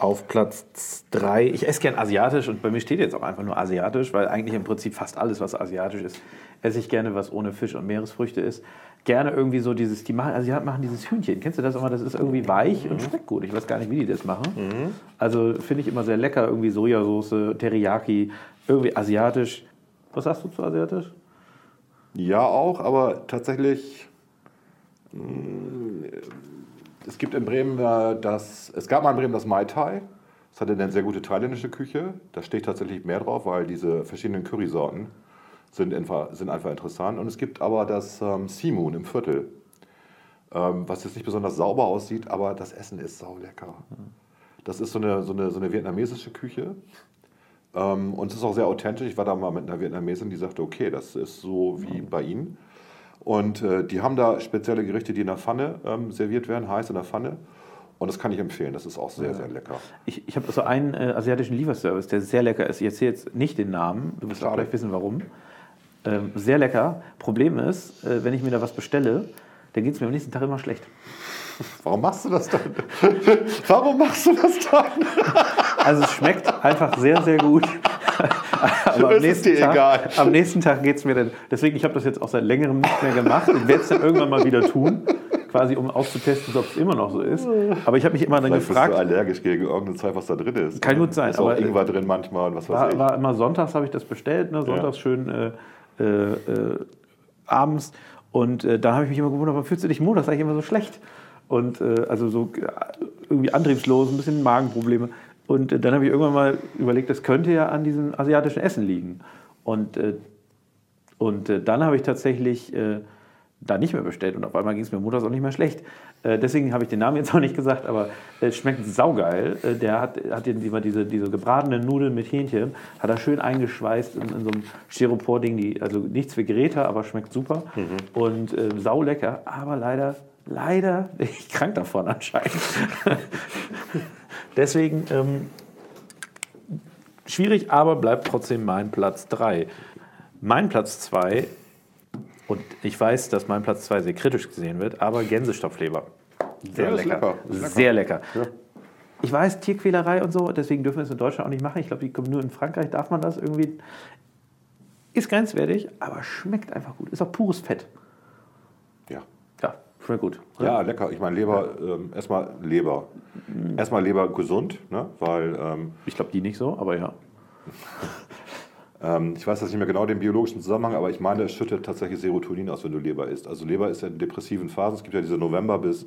auf Platz 3, ich esse gern asiatisch und bei mir steht jetzt auch einfach nur asiatisch, weil eigentlich im Prinzip fast alles, was asiatisch ist, esse ich gerne, was ohne Fisch und Meeresfrüchte ist. Gerne irgendwie so dieses, die machen, Asiaten machen dieses Hühnchen. Kennst du das immer? Das ist irgendwie weich und schmeckt gut. Ich weiß gar nicht, wie die das machen. Also finde ich immer sehr lecker. Irgendwie Sojasauce, Teriyaki, irgendwie asiatisch. Was sagst du zu asiatisch? Ja, auch, aber tatsächlich. mh, Es gibt in Bremen äh, das. Es gab mal in Bremen das Mai Tai. Das hatte eine sehr gute thailändische Küche. Da steht tatsächlich mehr drauf, weil diese verschiedenen Currysorten sind einfach, sind einfach interessant. Und es gibt aber das ähm, Sea Moon im Viertel, ähm, was jetzt nicht besonders sauber aussieht, aber das Essen ist saulecker. Das ist so eine, so eine, so eine vietnamesische Küche. Ähm, und es ist auch sehr authentisch. Ich war da mal mit einer Vietnamesin, die sagte, okay, das ist so wie bei Ihnen. Und äh, die haben da spezielle Gerichte, die in der Pfanne ähm, serviert werden, heiß in der Pfanne. Und das kann ich empfehlen. Das ist auch sehr, sehr lecker. Ich, ich habe so einen äh, asiatischen Lieferservice, der sehr lecker ist. Ich erzähle jetzt nicht den Namen, du wirst gleich wissen, warum. Ähm, sehr lecker. Problem ist, äh, wenn ich mir da was bestelle, dann geht es mir am nächsten Tag immer schlecht. Warum machst du das dann? Warum machst du das dann? Also es schmeckt einfach sehr, sehr gut. Aber am ist nächsten, dir Tag, egal. am nächsten Tag geht es mir dann. Deswegen, ich habe das jetzt auch seit längerem nicht mehr gemacht. Ich werde es dann irgendwann mal wieder tun, quasi um auszutesten, ob es immer noch so ist. Aber ich habe mich immer dann Vielleicht bist gefragt, du allergisch gegen irgendein Zeug, was da drin ist. Kann gut sein, Ist auch aber- Ingwer drin manchmal und was weiß war, ich. war immer sonntags habe ich das bestellt, ne? sonntags schön äh, äh, äh, abends. Und äh, da habe ich mich immer gewundert, warum fühlst du dich montags eigentlich immer so schlecht? Und äh, also so äh, irgendwie antriebslos, ein bisschen Magenprobleme. Und äh, dann habe ich irgendwann mal überlegt, das könnte ja an diesem asiatischen Essen liegen. Und, äh, und äh, dann habe ich tatsächlich da nicht mehr bestellt und auf einmal ging es mir montags auch nicht mehr schlecht. Deswegen habe ich den Namen jetzt auch nicht gesagt, aber es schmeckt saugeil. Der hat, hat immer diese, diese gebratenen Nudeln mit Hähnchen, hat er schön eingeschweißt in, in so einem Styropor-Ding, also nichts für Greta, aber schmeckt super und äh, saulecker, aber leider, leider bin ich krank davon anscheinend. Deswegen ähm, schwierig, aber bleibt trotzdem mein Platz 3. Mein Platz 2, und ich weiß, dass mein Platz 2 sehr kritisch gesehen wird, aber Gänsestopfleber. Sehr Ja, lecker. lecker. Sehr lecker. Ich weiß, Tierquälerei und so, deswegen dürfen wir es in Deutschland auch nicht machen. Ich glaube, die kommen nur in Frankreich, darf man das irgendwie. Ist grenzwertig, aber schmeckt einfach gut. Ist auch pures Fett. Schmeckt gut. Ja, lecker. Ich meine, Leber, ähm, erstmal Leber. Erstmal Leber gesund, ne? weil ähm, Ich glaube, die nicht so, aber ja. ähm, ich weiß jetzt nicht mehr genau den biologischen Zusammenhang, aber ich meine, es schüttet tatsächlich Serotonin aus, wenn du Leber isst. Also Leber ist ja in depressiven Phasen. Es gibt ja diese November- bis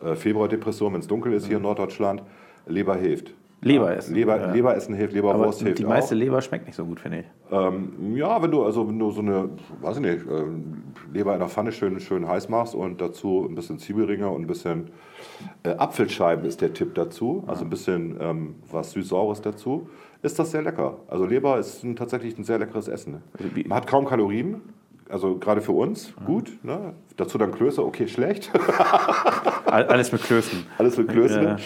äh, Februar-Depression, wenn es dunkel ist hier in Norddeutschland. Leber hilft. Leber essen. Leber, Ja. Leber essen hilft, Leberwurst hilft die auch. meiste Leber schmeckt nicht so gut, finde ich. Ähm, ja, wenn du also wenn du so eine, weiß ich nicht, ähm, Leber in der Pfanne schön, schön heiß machst und dazu ein bisschen Zwiebelringe und ein bisschen äh, Apfelscheiben ist der Tipp dazu, also ein bisschen ähm, was süß-saures dazu, ist das sehr lecker. Also Leber ist ein, tatsächlich ein sehr leckeres Essen. Ne? wie- Man hat kaum Kalorien, also gerade für uns gut. Ne? Dazu dann Klöße, okay, schlecht. All- Alles mit Klößen. Alles mit Klöße. Ja.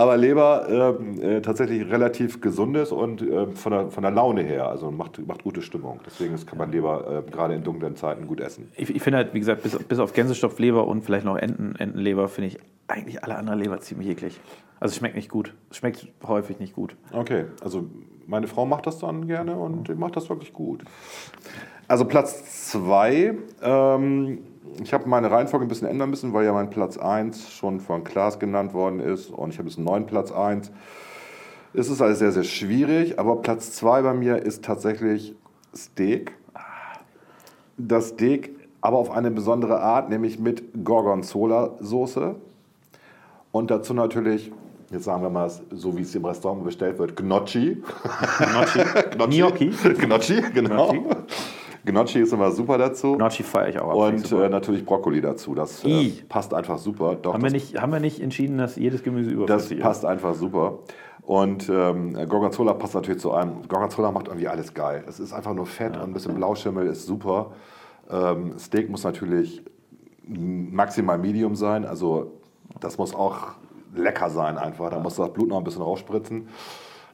Aber Leber ähm, äh, tatsächlich relativ gesundes und ähm, von, der, von der Laune her, also macht, macht gute Stimmung. Deswegen kann man Leber äh, gerade in dunklen Zeiten gut essen. Ich, ich finde halt, wie gesagt, bis, bis auf Gänsestopfleber und vielleicht noch Enten, Entenleber, finde ich eigentlich alle anderen Leber ziemlich eklig. Also es schmeckt nicht gut. Es schmeckt häufig nicht gut. Okay, also meine Frau macht das dann gerne und die macht das wirklich gut. Also Platz 2, ähm, ich habe meine Reihenfolge ein bisschen ändern müssen, weil ja mein Platz 1 schon von Klaas genannt worden ist und ich habe jetzt einen neuen Platz 1. Es ist alles sehr, sehr schwierig, aber Platz 2 bei mir ist tatsächlich Steak. Das Steak aber auf eine besondere Art, nämlich mit Gorgonzola-Soße. Und dazu natürlich jetzt sagen wir mal, so wie es im Restaurant bestellt wird, Gnocchi. Gnocchi. Gnocchi. Gnocchi, genau. Gnocchi. Gnocchi ist immer super dazu. Gnocchi feiere ich auch. Und äh, natürlich Brokkoli dazu. Das äh, passt einfach super. Doch, haben, wir das, nicht, haben wir nicht entschieden, dass jedes Gemüse das überflüssig ist? passt einfach super. Und ähm, Gorgonzola passt natürlich zu allem. Gorgonzola macht irgendwie alles geil. Es ist einfach nur Fett und ein bisschen Blauschimmel ist super. Ähm, Steak muss natürlich maximal Medium sein. Also das muss auch lecker sein einfach. Da muss das Blut noch ein bisschen rausspritzen.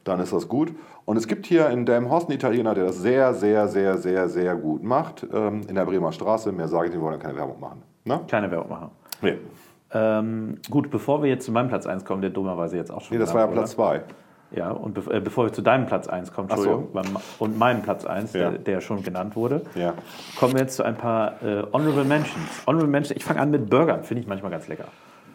Dann ist das gut. Und es gibt hier in Delmenhorst einen Italiener, der das sehr, sehr, sehr, sehr, sehr gut macht. Ähm, in der Bremer Straße. Mehr sage ich, nicht, wir wollen ja keine Werbung machen. Ne? Kleine Werbung machen. Nee. Ähm, gut, bevor wir jetzt zu meinem Platz 1 kommen, der dummerweise jetzt auch schon nee, das war ja Platz wurde. 2. Ja, und bev äh, bevor wir zu deinem Platz 1 kommen, so. Und meinem Platz 1, Ja. der, der schon genannt wurde, Ja. kommen wir jetzt zu ein paar äh, Honorable Mentions. Honorable Mentions, ich fange an mit Burgern, finde ich manchmal ganz lecker.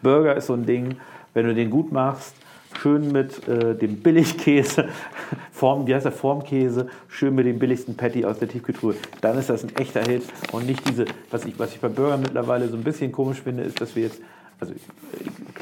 Burger ist so ein Ding, wenn du den gut machst, schön mit äh, dem Billigkäse, Form, wie heißt der, Formkäse, schön mit dem billigsten Patty aus der Tiefkühltruhe, dann ist das ein echter Hit und nicht diese, was ich, was ich bei Burgern mittlerweile so ein bisschen komisch finde, ist, dass wir jetzt, also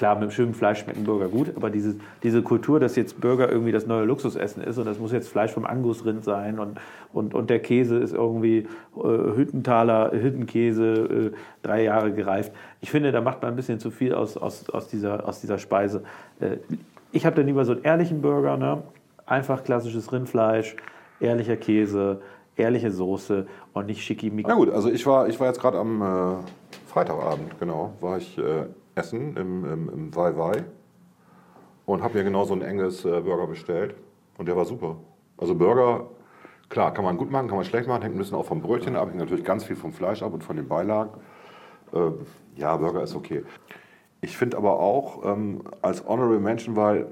klar, mit schönem Fleisch schmecken Burger gut, aber diese, diese Kultur, dass jetzt Burger irgendwie das neue Luxusessen ist und das muss jetzt Fleisch vom Angusrind sein und, und, und der Käse ist irgendwie äh, Hüttenthaler, Hüttenkäse, äh, drei Jahre gereift. Ich finde, da macht man ein bisschen zu viel aus, aus, aus, dieser, aus dieser Speise. Äh, ich habe dann lieber so einen ehrlichen Burger, ne? einfach klassisches Rindfleisch, ehrlicher Käse, ehrliche Soße und nicht schickimicki. Na gut, also ich war, ich war jetzt gerade am äh, Freitagabend, genau, war ich äh, essen im, im, im Wai Wai und habe mir genau so einen Angus äh, Burger bestellt und der war super. Also Burger, klar, kann man gut machen, kann man schlecht machen, hängt ein bisschen auch vom Brötchen ab, hängt natürlich ganz viel vom Fleisch ab und von den Beilagen. Ähm, ja, Burger ist okay. Ich finde aber auch ähm, als Honorable Mention, weil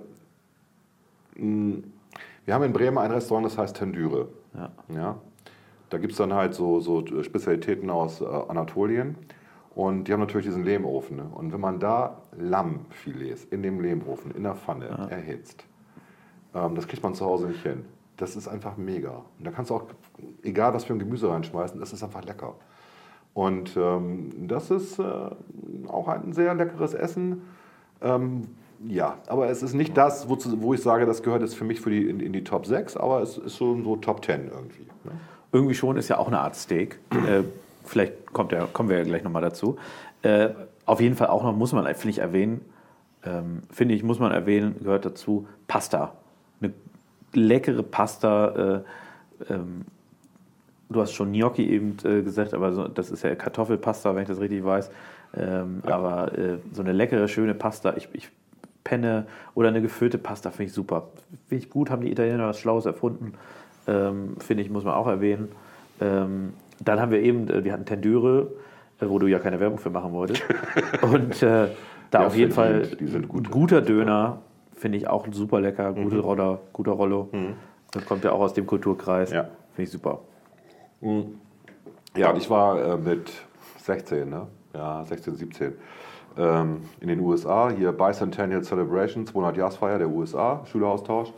mh, wir haben in Bremen ein Restaurant, das heißt Tendüre. Ja. Ja. Da gibt es dann halt so, so Spezialitäten aus äh, Anatolien. Und die haben natürlich diesen Lehmofen. Ne? Und wenn man da Lammfilets in dem Lehmofen, in der Pfanne erhitzt, ähm, das kriegt man zu Hause nicht hin. Das ist einfach mega. Und da kannst du auch, egal was für ein Gemüse reinschmeißen, das ist einfach lecker. Und ähm, das ist äh, auch ein sehr leckeres Essen. Ähm, ja, aber es ist nicht das, wozu, wo ich sage, das gehört jetzt für mich für die, in, in die Top 6, aber es ist schon so Top 10 irgendwie. Ne? Irgendwie schon ist ja auch eine Art Steak. äh, vielleicht kommt der, kommen wir ja gleich nochmal dazu. Äh, auf jeden Fall auch noch, muss man, finde ich, erwähnen, ähm, finde ich, muss man erwähnen, gehört dazu Pasta. Eine leckere Pasta. Äh, ähm, du hast schon Gnocchi eben äh, gesagt, aber so, das ist ja Kartoffelpasta, wenn ich das richtig weiß. Ähm, Aber äh, so eine leckere, schöne Pasta, ich, ich penne oder eine gefüllte Pasta finde ich super. Finde ich gut, haben die Italiener was Schlaues erfunden. Ähm, finde ich, muss man auch erwähnen. Ähm, dann haben wir eben, äh, wir hatten Tendüre, äh, wo du ja keine Werbung für machen wolltest. Und äh, da Ja, auf jeden Fall gut. ein guter Döner, finde ich auch super lecker. Gute Roller, guter Rollo. Das kommt ja auch aus dem Kulturkreis. Ja. Finde ich super. Ja, und ich war äh, mit 16, ne? ja, 16, 17, ähm, in den USA, hier Bicentennial Celebration, 200-Jahresfeier der USA, Schüleraustausch.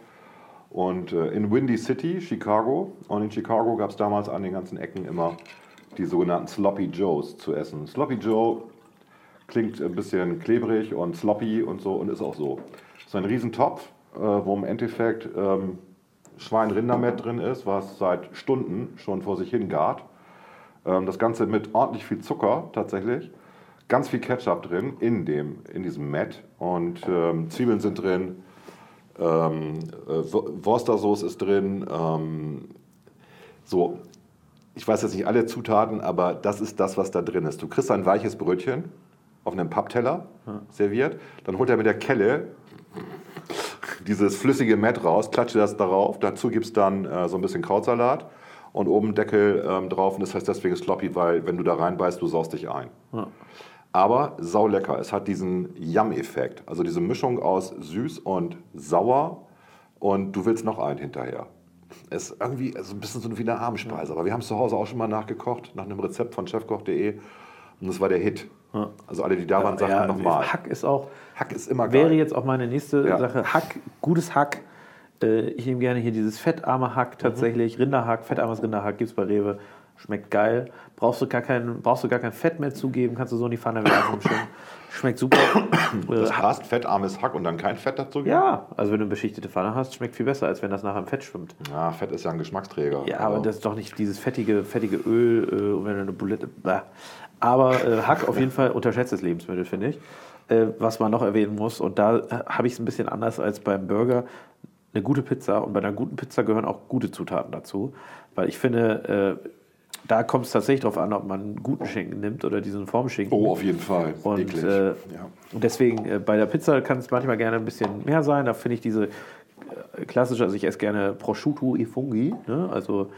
Und äh, in Windy City, Chicago. Und in Chicago gab es damals an den ganzen Ecken immer die sogenannten Sloppy Joes zu essen. Sloppy Joe klingt ein bisschen klebrig und sloppy und so und ist auch so. Ist ein Riesentopf, äh, wo im Endeffekt ähm, Schwein-Rindermett drin ist, was seit Stunden schon vor sich hin gart. Ähm, das Ganze mit ordentlich viel Zucker tatsächlich. Ganz viel Ketchup drin in, dem, in diesem Mett. Und ähm, Zwiebeln sind drin. Ähm, äh, Wo- Worcestersoße ist drin. Ähm, so, ich weiß jetzt nicht alle Zutaten, aber das ist das, was da drin ist. Du kriegst ein weiches Brötchen auf einem Pappteller serviert. Dann holt er mit der Kelle dieses flüssige Mett raus, klatscht das darauf. Dazu gibt es dann äh, so ein bisschen Krautsalat und oben Deckel ähm, drauf. Und das heißt deswegen sloppy, weil wenn du da reinbeißt, du saust dich ein. Aber saulecker. Es hat diesen Yum-Effekt. Also diese Mischung aus süß und sauer. Und du willst noch einen hinterher. Es ist irgendwie also ein bisschen so wie eine Abendspeise. Aber wir haben es zu Hause auch schon mal nachgekocht, nach einem Rezept von chefkoch.de. Und das war der Hit. Also alle, die da waren, sagten nochmal. Hack ist auch, Hack ist immer geil. wäre jetzt auch meine nächste Ja. Sache. Hack, gutes Hack. Äh, Ich nehme gerne hier dieses fettarme Hack tatsächlich. Rinderhack, fettarmes Rinderhack gibt es bei Rewe. Schmeckt geil. Brauchst du, gar kein, brauchst du gar kein Fett mehr zugeben, kannst du so in die Pfanne werfen. Schmeckt super. Das Äh, passt, fettarmes Hack und dann kein Fett dazu? ja, also wenn du eine beschichtete Pfanne hast, schmeckt viel besser, als wenn das nachher im Fett schwimmt. Ja, Fett ist ja ein Geschmacksträger. Ja, aber das ist doch nicht dieses fettige, fettige Öl, äh, und wenn du eine Bulette. Bäh. Aber äh, Hack auf jeden Fall unterschätztes Lebensmittel, finde ich. Äh, was man noch erwähnen muss, und da äh, habe ich es ein bisschen anders als beim Burger, eine gute Pizza. Und bei einer guten Pizza gehören auch gute Zutaten dazu. Weil ich finde, äh, da kommt es tatsächlich darauf an, ob man einen guten Schinken nimmt oder diesen Formschinken. Oh, auf jeden Fall. Und, äh, ja. und deswegen äh, bei der Pizza kann es manchmal gerne ein bisschen mehr sein. Da finde ich diese äh, klassische, also ich esse gerne Prosciutto e Funghi, ne? also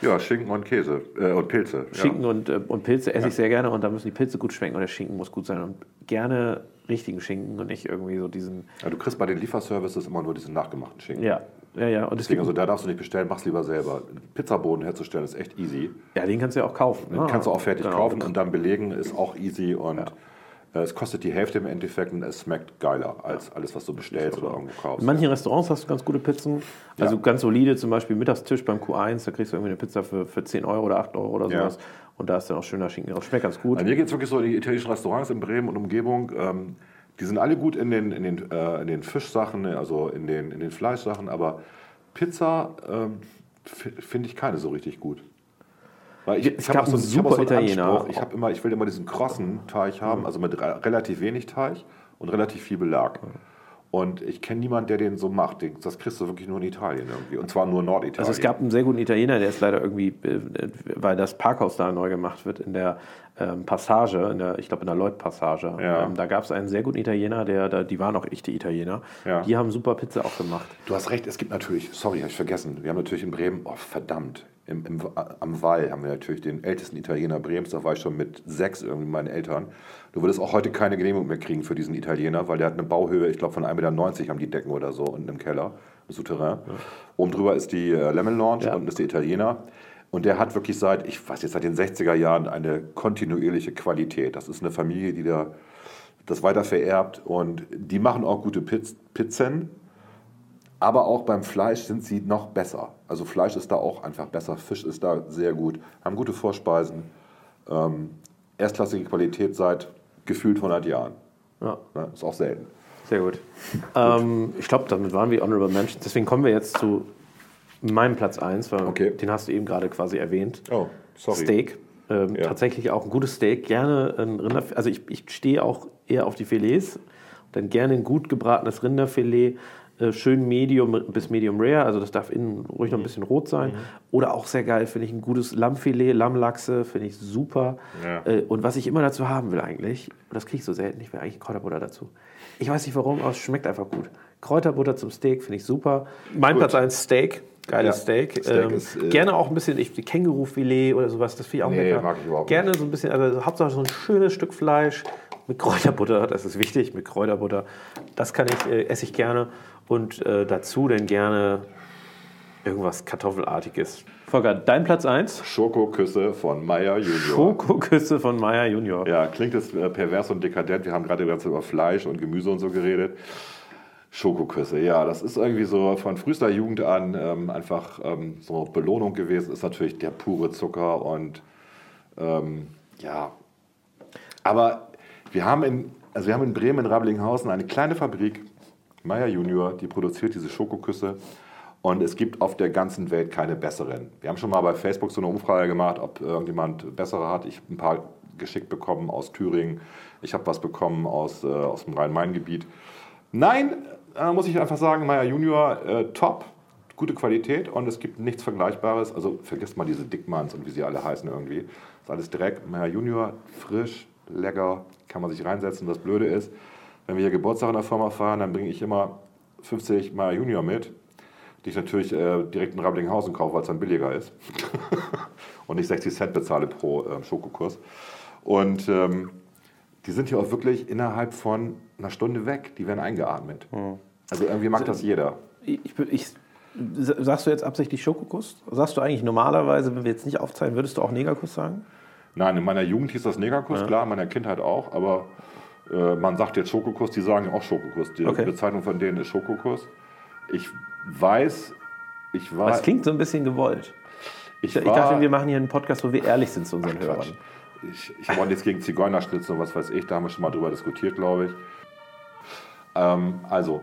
ja, Schinken und Käse äh, und Pilze. Schinken ja. und, äh, und Pilze esse ich sehr gerne und da müssen die Pilze gut schmecken und der Schinken muss gut sein. Und gerne richtigen Schinken und nicht irgendwie so diesen. Ja, du kriegst bei den Lieferservices immer nur diesen nachgemachten Schinken. Ja, ja, ja. Und es Deswegen, also da darfst du nicht bestellen, mach's lieber selber. Pizzaboden herzustellen ist echt easy. ja, den kannst du ja auch kaufen. Den ne? kannst du auch fertig Genau. kaufen und dann belegen ist auch easy und äh, es kostet die Hälfte im Endeffekt und es schmeckt geiler als alles, was du bestellst oder irgendwo kaufst. In manchen Restaurants hast du ganz gute Pizzen. Also Ja. ganz solide, zum Beispiel Mittagstisch beim Q1, da kriegst du irgendwie eine Pizza für, für 10 Euro oder 8 Euro oder Ja. sowas. Und da ist dann auch schöner Schinken drauf. Schmeckt ganz gut. Bei mir geht es wirklich so, die italienischen Restaurants in Bremen und Umgebung, ähm, die sind alle gut in den, in den, äh, in den Fischsachen, also in den, in den Fleischsachen, aber Pizza ähm, finde ich keine so richtig gut. Weil ich, ich hab gab auch so, einen ich so super einen Italiener. Ich, hab immer, ich will immer diesen krossen Teig haben, also mit re- relativ wenig Teig und relativ viel Belag. Und ich kenne niemanden, der den so macht. Das kriegst du wirklich nur in Italien irgendwie. Und zwar nur Norditalien. Also es gab einen sehr guten Italiener, der ist leider irgendwie, äh, weil das Parkhaus da neu gemacht wird, in der ähm, Passage, in der, ich glaube in der Lloyd-Passage. Ja. Ähm, da gab es einen sehr guten Italiener, der, die waren auch echte Italiener. Ja. Die haben super Pizza auch gemacht. Du hast recht, es gibt natürlich, sorry, habe ich vergessen, wir haben natürlich in Bremen, oh verdammt, im, im, am Wall haben wir natürlich den ältesten Italiener Bremens, da war ich schon mit sechs irgendwie meinen Eltern. Du würdest auch heute keine Genehmigung mehr kriegen für diesen Italiener, weil der hat eine Bauhöhe, ich glaube von 1,90 Meter haben die Decken oder so unten im Keller, im Souterrain. Oben drüber ist die äh, Lemon Lounge, Ja. unten ist der Italiener. Und der hat wirklich seit, ich weiß jetzt, seit den 60er Jahren eine kontinuierliche Qualität. Das ist eine Familie, die da das weiter vererbt und die machen auch gute Piz Pizzen. Aber auch beim Fleisch sind sie noch besser. Also Fleisch ist da auch einfach besser, Fisch ist da sehr gut, haben gute Vorspeisen. Ähm, erstklassige Qualität seit gefühlt 100 Jahren. Ja. Ne? Ist auch selten. Sehr gut. Ähm, ich glaube, damit waren wir Honorable Mentions. Deswegen kommen wir jetzt zu meinem Platz 1, weil Okay. den hast du eben gerade quasi erwähnt. Oh, sorry. Steak. Ähm, Ja. Tatsächlich auch ein gutes Steak. Gerne ein Rinder. Also ich, ich stehe auch eher auf die Filets. Dann gerne ein gut gebratenes Rinderfilet. Äh, schön Medium bis Medium Rare. Also das darf innen ruhig noch ein bisschen rot sein. Oder auch sehr geil finde ich ein gutes Lammfilet, Lammlachse. Finde ich super. Ja. Äh, und was ich immer dazu haben will eigentlich, und das kriege ich so selten, ich will eigentlich Kräuterbutter dazu. Ich weiß nicht warum, aber es schmeckt einfach gut. Kräuterbutter zum Steak finde ich super. Mein Gut. Platz 1 Steak. Geiles Ja. Steak. Steak ähm, ist, äh, gerne auch ein bisschen ich, Kängurufilet oder sowas, das finde ich auch Nee, lecker. mag ich überhaupt gerne so ein bisschen, also Hauptsache so ein schönes Stück Fleisch mit Kräuterbutter, das ist wichtig, mit Kräuterbutter. Das kann ich, äh, esse ich gerne. Und äh, dazu dann gerne irgendwas Kartoffelartiges. Volker, dein Platz 1? Schokoküsse von Meyer Junior. Schokoküsse von Maya Junior. Ja, klingt jetzt äh, pervers und dekadent. Wir haben gerade ganz über Fleisch und Gemüse und so geredet. Schokoküsse, ja, das ist irgendwie so von frühester Jugend an ähm, einfach ähm, so Belohnung gewesen. Ist natürlich der pure Zucker und ähm, ja. Aber wir haben in, also wir haben in Bremen in Rabelinghausen eine kleine Fabrik, Meyer Junior, die produziert diese Schokoküsse. Und es gibt auf der ganzen Welt keine besseren. Wir haben schon mal bei Facebook so eine Umfrage gemacht, ob irgendjemand bessere hat. Ich habe ein paar geschickt bekommen aus Thüringen. Ich habe was bekommen aus, äh, aus dem Rhein-Main-Gebiet. Nein, äh, muss ich einfach sagen, Meyer Junior, äh, top, gute Qualität und es gibt nichts Vergleichbares. Also vergesst mal diese Dickmanns und wie sie alle heißen irgendwie. ist alles Dreck. Meyer Junior, frisch, lecker, kann man sich reinsetzen. Das Blöde ist, wenn wir hier Geburtstag in der Firma feiern, dann bringe ich immer 50 Meyer Junior mit, die ich natürlich äh, direkt in Rabelinghausen kaufe, weil es dann billiger ist. und nicht 60 Cent bezahle pro äh, Schokokurs. Und ähm, die sind hier auch wirklich innerhalb von einer Stunde weg. Die werden eingeatmet. Also irgendwie mag das jeder. Ich, ich, sagst du jetzt absichtlich Schokokuss? Sagst du eigentlich normalerweise, wenn wir jetzt nicht aufzeigen, würdest du auch Negerkuss sagen? Nein, in meiner Jugend hieß das Negerkuss, klar, in meiner Kindheit auch, aber äh, man sagt jetzt Schokokuss, die sagen auch Schokokuss. Die Okay. Bezeichnung von denen ist Schokokuss. Ich weiß, ich war. Das klingt so ein bisschen gewollt. ich Ich, war, dachte, wir machen hier einen Podcast, wo wir ehrlich sind zu unseren Hörern. ich, ich habe auch nichts gegen Zigeunerschnitzel und was weiß ich, da haben wir schon mal drüber diskutiert, glaube ich. Ähm, also,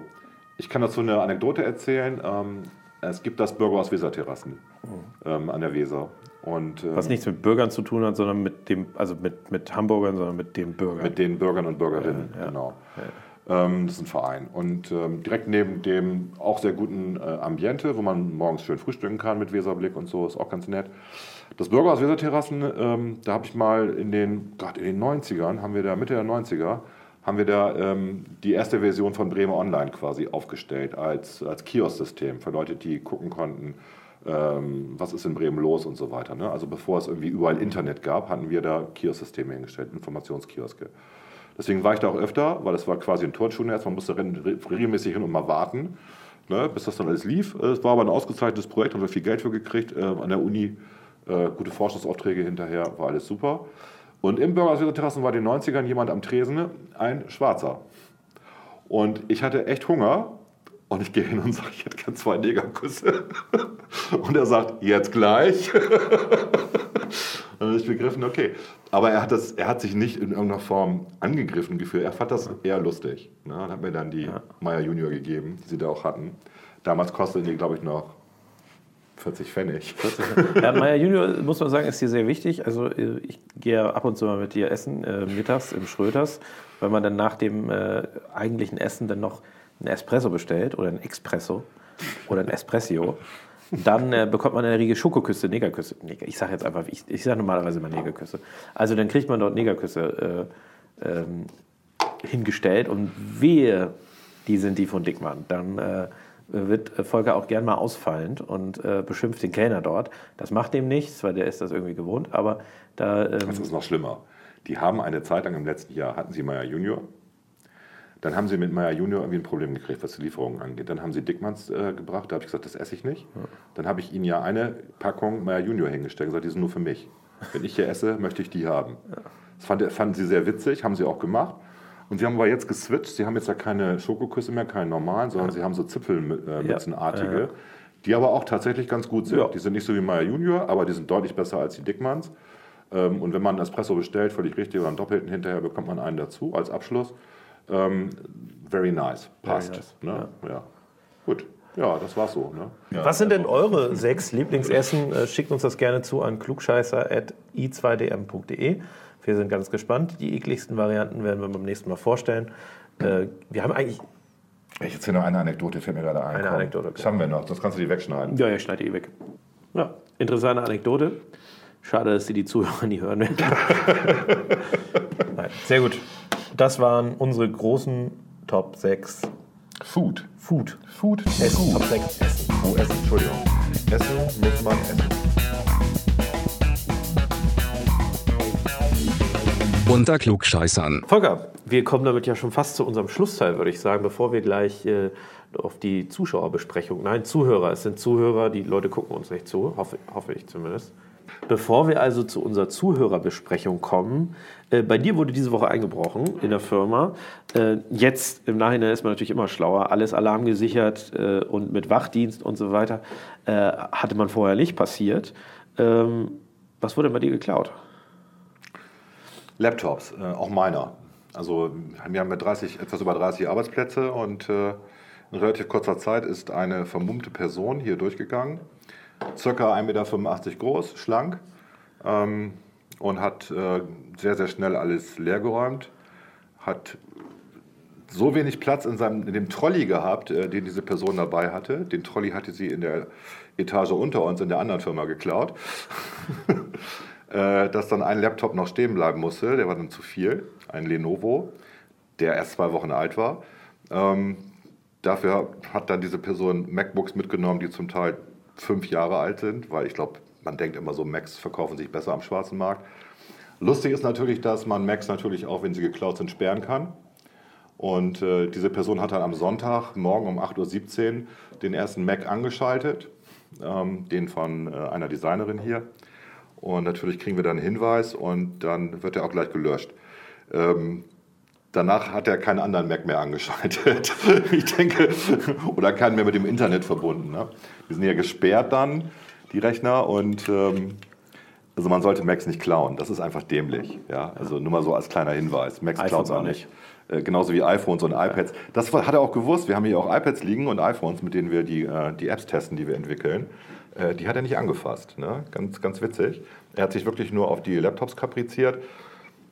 ich kann dazu eine Anekdote erzählen. Ähm, es gibt das Burger aus Weserterrassen ähm, an der Weser. Und, ähm, Was nichts mit Bürgern zu tun hat, sondern mit dem, also mit, mit Hamburgern, sondern mit dem Bürger. Mit den Bürgern und Bürgerinnen, Ja, ja. genau. Ähm, das ist ein Verein. Und ähm, direkt neben dem auch sehr guten äh, Ambiente, wo man morgens schön frühstücken kann mit Weserblick und so, ist auch ganz nett. Das Burger aus Weserterrassen, ähm, da habe ich mal in den, Gott, in den 90ern, haben wir da, Mitte der 90er, haben wir da ähm, die erste Version von Bremer Online quasi aufgestellt als, als Kiosk-System für Leute, die gucken konnten, ähm, was ist in Bremen los und so weiter. Ne? Also bevor es irgendwie überall Internet gab, hatten wir da Kiosk-Systeme hingestellt, Informationskioske. Deswegen war ich da auch öfter, weil das war quasi ein Turnschuhnetz. Man musste regelmäßig hin und mal warten, ne, bis das dann alles lief. Äh, Es war aber ein ausgezeichnetes Projekt, haben wir viel Geld für gekriegt. Äh, an der Uni äh, gute Forschungsaufträge hinterher, war alles super. Und im Burger Terrassen war in den 90ern jemand am Tresen, ein Schwarzer. Und ich hatte echt Hunger. Und ich gehe hin und sage, ich hätte gern zwei Negerküsse. Und er sagt, jetzt gleich. Dann habe ich begriffen, okay. Aber er hat, das, er hat sich nicht in irgendeiner Form angegriffen gefühlt. Er fand das eher lustig. Ne? Und hat mir dann die Meier Junior gegeben, die sie da auch hatten. Damals kosteten die, glaube ich, noch 40 Pfennig. Ja, Meier Junior, muss man sagen, ist hier sehr wichtig. Also äh, ich gehe ab und zu mal mit dir essen, äh, mittags im Schröters, weil man dann nach dem äh, eigentlichen Essen dann noch ein Espresso bestellt oder ein Expresso oder ein Espresso. Dann äh, bekommt man in der Regel Schokoküsse, Negerküsse. Neger, ich sage jetzt einfach, ich, ich sage normalerweise immer Negerküsse. Also dann kriegt man dort Negerküsse äh, ähm, hingestellt und wehe, die sind die von Dickmann. Dann äh, wird Volker auch gern mal ausfallend und äh, beschimpft den Kellner dort. Das macht dem nichts, weil der ist das irgendwie gewohnt, aber da... Ähm, Das ist noch schlimmer. Die haben eine Zeit lang im letzten Jahr, hatten sie Meier Junior. Dann haben sie mit Meier Junior irgendwie ein Problem gekriegt, was die Lieferungen angeht. Dann haben sie Dickmanns äh, gebracht, da habe ich gesagt, das esse ich nicht. Dann habe ich ihnen ja eine Packung Meier Junior hingestellt und gesagt, die sind nur für mich. Wenn ich hier esse, möchte ich die haben. Das fand, fanden sie sehr witzig, haben sie auch gemacht. Und sie haben aber jetzt geswitcht. Sie haben jetzt ja keine Schokoküsse mehr, keine normalen, sondern sie haben so Zipfelmützenartige, Ja. die aber auch tatsächlich ganz gut sind. Ja. Die sind nicht so wie Meier Junior, aber die sind deutlich besser als die Dickmanns. Ähm, und wenn man einen Espresso bestellt, völlig richtig, oder einen doppelten hinterher, bekommt man einen dazu als Abschluss. Ähm, very nice, passt. nice, Ne? Ja. Gut, ja, das war's so. Ne? Was sind denn eure sechs Lieblingsessen? Äh, Schickt uns das gerne zu an klugscheißer.i2dm.de. Wir sind ganz gespannt. Die ekligsten Varianten werden wir beim nächsten Mal vorstellen. Äh, Wir haben eigentlich. Ich erzähle noch eine Anekdote, fällt mir gerade ein. Eine Komm, Anekdote, Das haben wir noch, das kannst du die wegschneiden. Ja, ja, schneide die weg. Ja, interessante Anekdote. Schade, dass sie die Zuhörer nie hören werden. Nein, sehr gut. Das waren unsere großen Top 6 Food. Food. Food. Essen. Top 6 Essen. Oh, Essen, Entschuldigung. Essen muss man essen. Unter Klugscheißern. Volker, wir kommen damit ja schon fast zu unserem Schlussteil, würde ich sagen, bevor wir gleich äh, auf die Zuschauerbesprechung, nein, Zuhörer, es sind Zuhörer, die Leute gucken uns nicht zu, hoffe, hoffe ich zumindest. Bevor wir also zu unserer Zuhörerbesprechung kommen, äh, bei dir wurde diese Woche eingebrochen in der Firma. Äh, jetzt im Nachhinein ist man natürlich immer schlauer, alles alarmgesichert äh, und mit Wachdienst und so weiter. Äh, hatte man vorher nicht passiert. Ähm, was wurde bei dir geklaut? Laptops, äh, auch meiner. Also wir haben ja 30, etwas über 30 Arbeitsplätze und äh, in relativ kurzer Zeit ist eine vermummte Person hier durchgegangen, circa 1,85 Meter groß, schlank ähm, und hat äh, sehr, sehr schnell alles leergeräumt, hat so wenig Platz in, seinem, in dem Trolley gehabt, äh, den diese Person dabei hatte. Den Trolley hatte sie in der Etage unter uns in der anderen Firma geklaut. äh, dass dann ein Laptop noch stehen bleiben musste. Der war dann zu viel. Ein Lenovo, der erst zwei Wochen alt war. Ähm, dafür hat dann diese Person MacBooks mitgenommen, die zum Teil fünf Jahre alt sind, weil ich glaube, man denkt immer so, Macs verkaufen sich besser am schwarzen Markt. Lustig ist natürlich, dass man Macs natürlich auch, wenn sie geklaut sind, sperren kann. Und äh, diese Person hat dann am Sonntag morgen um 8.17 Uhr den ersten Mac angeschaltet, ähm, den von äh, einer Designerin hier. Und natürlich kriegen wir dann einen Hinweis und dann wird er auch gleich gelöscht. Ähm, danach hat er keinen anderen Mac mehr angeschaltet. ich denke, oder keinen mehr mit dem Internet verbunden. Ne? Die sind ja gesperrt dann, die Rechner. Und ähm, Also man sollte Macs nicht klauen, das ist einfach dämlich. Ja? Also nur mal so als kleiner Hinweis. Macs klaut man auch nicht. Äh, Genauso wie iPhones und iPads. Das hat er auch gewusst. Wir haben hier auch iPads liegen und iPhones, mit denen wir die, äh, die Apps testen, die wir entwickeln. Äh, Die hat er nicht angefasst. Ne? Ganz, ganz witzig. Er hat sich wirklich nur auf die Laptops kapriziert.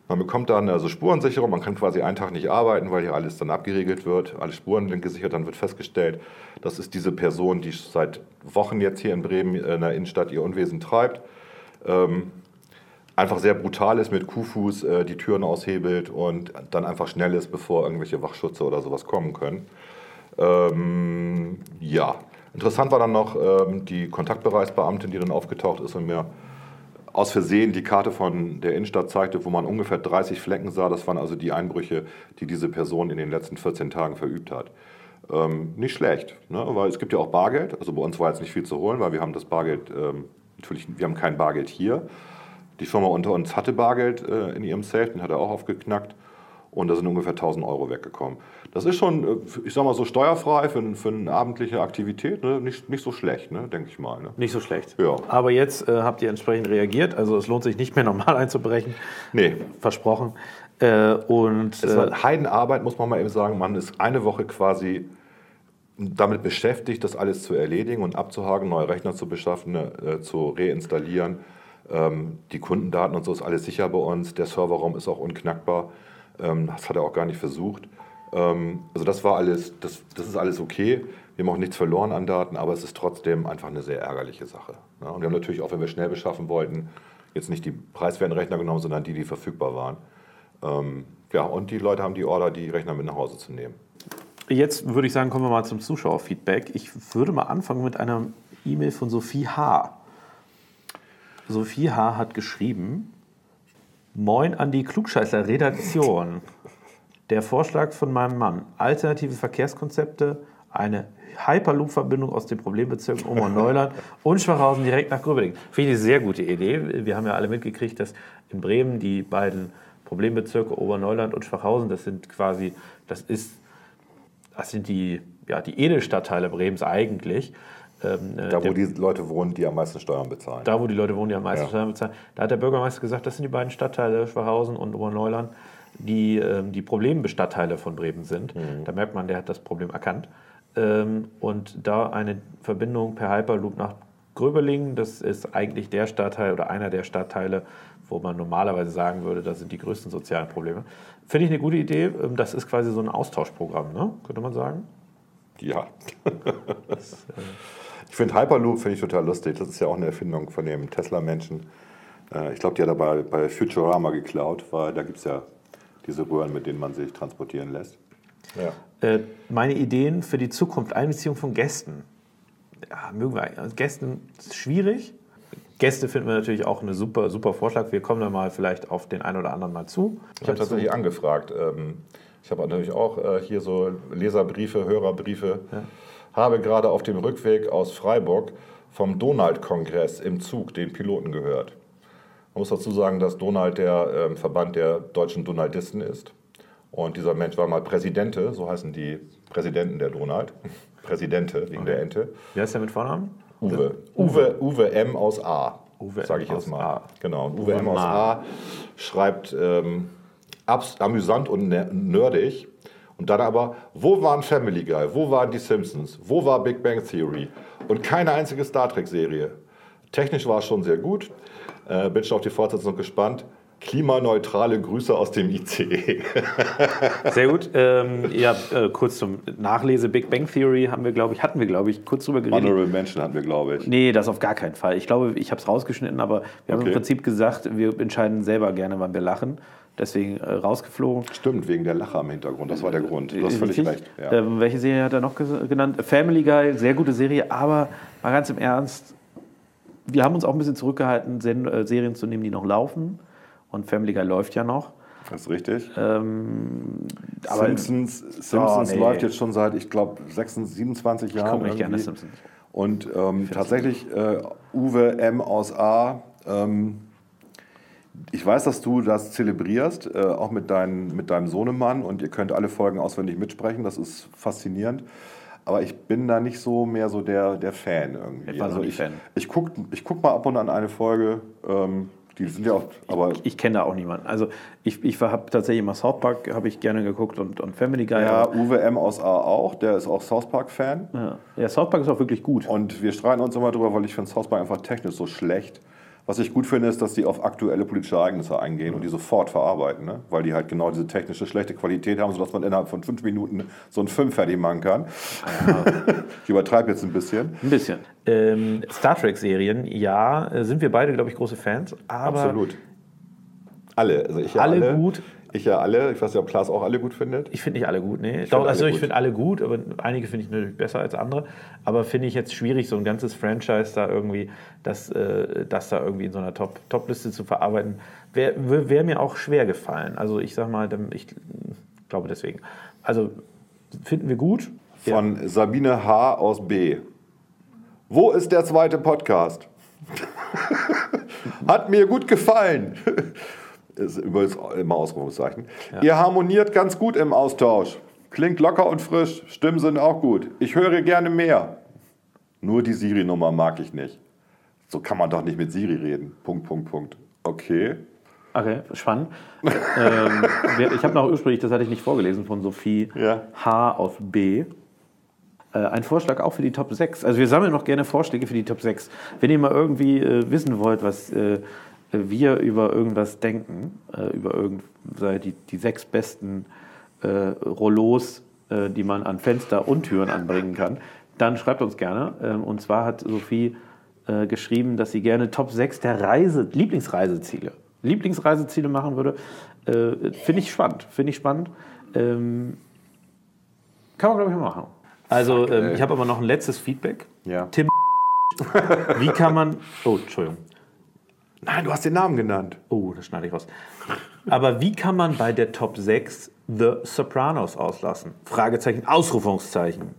Man bekommt dann also Spurensicherung, man kann quasi einen Tag nicht arbeiten, weil hier alles dann abgeriegelt wird, alle Spuren sind gesichert, dann wird festgestellt, das ist diese Person, die seit Wochen jetzt hier in Bremen in der Innenstadt ihr Unwesen treibt. Ähm, einfach sehr brutal ist mit Kuhfuß, äh, die Türen aushebelt und dann einfach schnell ist, bevor irgendwelche Wachschutze oder sowas kommen können. Ähm, ja, interessant war dann noch ähm, die Kontaktbereichsbeamtin, die dann aufgetaucht ist und mir aus Versehen die Karte von der Innenstadt zeigte, wo man ungefähr 30 Flecken sah. Das waren also die Einbrüche, die diese Person in den letzten 14 Tagen verübt hat. Ähm, nicht schlecht, ne? weil es gibt ja auch Bargeld. Also bei uns war jetzt nicht viel zu holen, weil wir haben das Bargeld, ähm, natürlich, wir haben kein Bargeld hier. Die Firma unter uns hatte Bargeld äh, in ihrem Safe, den hat er auch aufgeknackt. Und da sind ungefähr 1000 Euro weggekommen. Das ist schon, äh, ich sag mal so, steuerfrei für, für eine abendliche Aktivität. Ne? Nicht, nicht so schlecht, ne? denke ich mal. Ne? Nicht so schlecht. Ja. Aber jetzt äh, habt ihr entsprechend reagiert. Also es lohnt sich nicht mehr normal einzubrechen. Nee, Versprochen. Äh, und Es äh, war Heidenarbeit, muss man mal eben sagen. Man ist eine Woche quasi damit beschäftigt, das alles zu erledigen und abzuhaken, neue Rechner zu beschaffen, äh, zu reinstallieren. Ähm, die Kundendaten und so ist alles sicher bei uns. Der Serverraum ist auch unknackbar. Ähm, das hat er auch gar nicht versucht. Ähm, also das war alles, das, das ist alles okay. Wir haben auch nichts verloren an Daten, aber es ist trotzdem einfach eine sehr ärgerliche Sache. Und wir haben natürlich auch, wenn wir schnell beschaffen wollten, jetzt nicht die preiswerten Rechner genommen, sondern die, die verfügbar waren. Ja, und die Leute haben die Order, die Rechner mit nach Hause zu nehmen. jetzt würde ich sagen, kommen wir mal zum Zuschauerfeedback. Ich würde mal anfangen mit einer E-Mail von Sophie H. Sophie H. hat geschrieben: Moin an die Klugscheißer-Redaktion. Der Vorschlag von meinem Mann: alternative Verkehrskonzepte, eine Hyperloop-Verbindung aus den Problembezirken Ober-Neuland und Schwachhausen direkt nach Gröbelingen. Finde ich eine sehr gute Idee. Wir haben ja alle mitgekriegt, dass in Bremen die beiden Problembezirke Oberneuland und Schwachhausen, das sind quasi, das ist, das sind die, ja, die Edelstadtteile Bremens eigentlich. Ähm, äh, Da, der- wo die Leute wohnen, die am meisten Steuern bezahlen. da, wo die Leute wohnen, die am meisten Ja. Steuern bezahlen. Da hat der Bürgermeister gesagt, das sind die beiden Stadtteile, Schwachhausen und Oberneuland, die ähm, die Problembestadtteile von Bremen sind. Mhm. Da merkt man, der hat das Problem erkannt. Ähm, und da eine Verbindung per Hyperloop nach Gröbelingen, das ist eigentlich der Stadtteil oder einer der Stadtteile, wo man normalerweise sagen würde, da sind die größten sozialen Probleme. Finde ich eine gute Idee. Ähm, Das ist quasi so ein Austauschprogramm, ne? könnte man sagen. Ja. ich finde Hyperloop finde ich total lustig. Das ist ja auch eine Erfindung von dem Tesla-Menschen. Äh, Ich glaube, die hat er bei, bei Futurama geklaut, weil da gibt es ja diese Röhren, mit denen man sich transportieren lässt. Ja. Äh, meine Ideen für die Zukunft, Einbeziehung von Gästen. Ja, mögen wir eigentlich. Also Gästen ist schwierig. Gäste finden wir natürlich auch einen super, super Vorschlag. Wir kommen da mal vielleicht auf den einen oder anderen mal zu. Ich habe tatsächlich angefragt. Ähm, Ich habe natürlich auch äh, hier so Leserbriefe, Hörerbriefe. Habe gerade auf dem Rückweg aus Freiburg vom Donald-Kongress im Zug den Piloten gehört. Man muss dazu sagen, dass Donald der ähm, Verband der deutschen Donaldisten ist. Und dieser Mensch war mal Präsidente, so heißen die Präsidenten der Donald. Präsidente wegen der Ente. Wie heißt der mit Vornamen? Uwe. Uwe, Uwe M. aus A. Uwe sage ich M. jetzt aus mal. A. Genau. Und Uwe, Uwe M. aus. A. schreibt ähm, amüsant und ner- nerdig. Und dann aber, wo waren Family Guy? Wo waren die Simpsons? Wo war Big Bang Theory? Und keine einzige Star Trek-Serie. Technisch war es schon sehr gut. Äh, bin schon auf die Fortsetzung gespannt. Klimaneutrale Grüße aus dem ICE. Sehr gut. Ähm, ja, äh, kurz zum Nachlese. Big Bang Theory haben wir, glaube ich, hatten wir, glaube ich, kurz drüber geredet. Honorable Mention hatten wir, glaube ich. Nee, das auf gar keinen Fall. Ich glaube, ich habe es rausgeschnitten, aber wir haben Okay. im Prinzip gesagt, wir entscheiden selber gerne, wann wir lachen. Deswegen äh, rausgeflogen. Stimmt, wegen der Lacher im Hintergrund. Das war der Grund. Du hast völlig Richtig. recht. Ja. Ähm, welche Serie hat er noch genannt? Family Guy, sehr gute Serie, aber mal ganz im Ernst, wir haben uns auch ein bisschen zurückgehalten, Sen äh, Serien zu nehmen, die noch laufen. Und Family Guy läuft ja noch. Das ist richtig. Ähm, Simpsons, Simpsons nee. läuft jetzt schon seit, ich glaube, 26, 27 Jahren. guck nicht gerne. Simpsons. Und ähm, tatsächlich, äh, Uwe M. aus A. Ähm, ich weiß, dass du das zelebrierst, äh, auch mit, dein, mit deinem Sohnemann. Und ihr könnt alle Folgen auswendig mitsprechen. Das ist faszinierend. aber ich bin da nicht so mehr so der, der Fan irgendwie. Ich nie ich, Fan. ich gucke ich guck mal ab und an eine Folge, ähm, die sind ja oft, aber Ich kenne da auch niemanden. Also ich, ich habe tatsächlich immer South Park, habe ich gerne geguckt und, und Family Guy. ja, Uwe M. aus A auch, der ist auch South Park-Fan. ja. ja, South Park ist auch wirklich gut. Und wir streiten uns immer drüber, weil ich finde South Park einfach technisch so schlecht. Was ich gut finde, ist, dass die auf aktuelle politische Ereignisse eingehen und die sofort verarbeiten, ne? weil die halt genau diese technische schlechte Qualität haben, sodass man innerhalb von fünf Minuten so einen Film fertig machen kann. ich übertreibe jetzt ein bisschen. Ein bisschen. Ähm, Star Trek-Serien, ja, äh, sind wir beide, glaube ich, große Fans. Aber Absolut. Alle. Also ich ja Alle alle, gut. Ich ja alle. Ich weiß nicht, ob Klaas auch alle gut findet. Ich finde nicht alle gut, nee. find Doch, also ich finde alle gut, aber einige finde ich natürlich besser als andere. Aber finde ich jetzt schwierig, so ein ganzes Franchise da irgendwie, das, äh, das da irgendwie in so einer Top- Top-Liste zu verarbeiten, wäre wär mir auch schwer gefallen. Also ich sag mal, ich glaube deswegen. Also finden wir gut. Von Sabine H. aus B. Wo ist der zweite Podcast? Hat mir gut gefallen. Ist übrigens immer Ausrufungszeichen. Ihr harmoniert ganz gut im Austausch. Klingt locker und frisch. Stimmen sind auch gut. Ich höre gerne mehr. Nur die Siri-Nummer mag ich nicht. So kann man doch nicht mit Siri reden. Punkt, Punkt, Punkt. Okay. Okay, spannend. ähm, ich habe noch ursprünglich, das hatte ich nicht vorgelesen, von Sophie Ja. H. aus B. Äh, ein Vorschlag auch für die Top 6. Also wir sammeln noch gerne Vorschläge für die Top 6. Wenn ihr mal irgendwie äh, wissen wollt, was äh, wir über irgendwas denken, äh, über irgend, sei die, die sechs besten äh, Rollos, äh, die man an Fenster und Türen anbringen kann, dann schreibt uns gerne. Ähm, und zwar hat Sophie äh, geschrieben, dass sie gerne Top 6 der Reise, Lieblingsreiseziele, Lieblingsreiseziele machen würde. Äh, Finde ich spannend. Finde ich spannend. Ähm, kann man, glaube ich, mal machen. Also, ähm, ich habe aber noch ein letztes Feedback. Ja. Tim, wie kann man. Oh, Entschuldigung. Nein, du hast den Namen genannt. Oh, das schneide ich raus. Aber wie kann man bei der Top 6 The Sopranos auslassen? Fragezeichen, Ausrufungszeichen.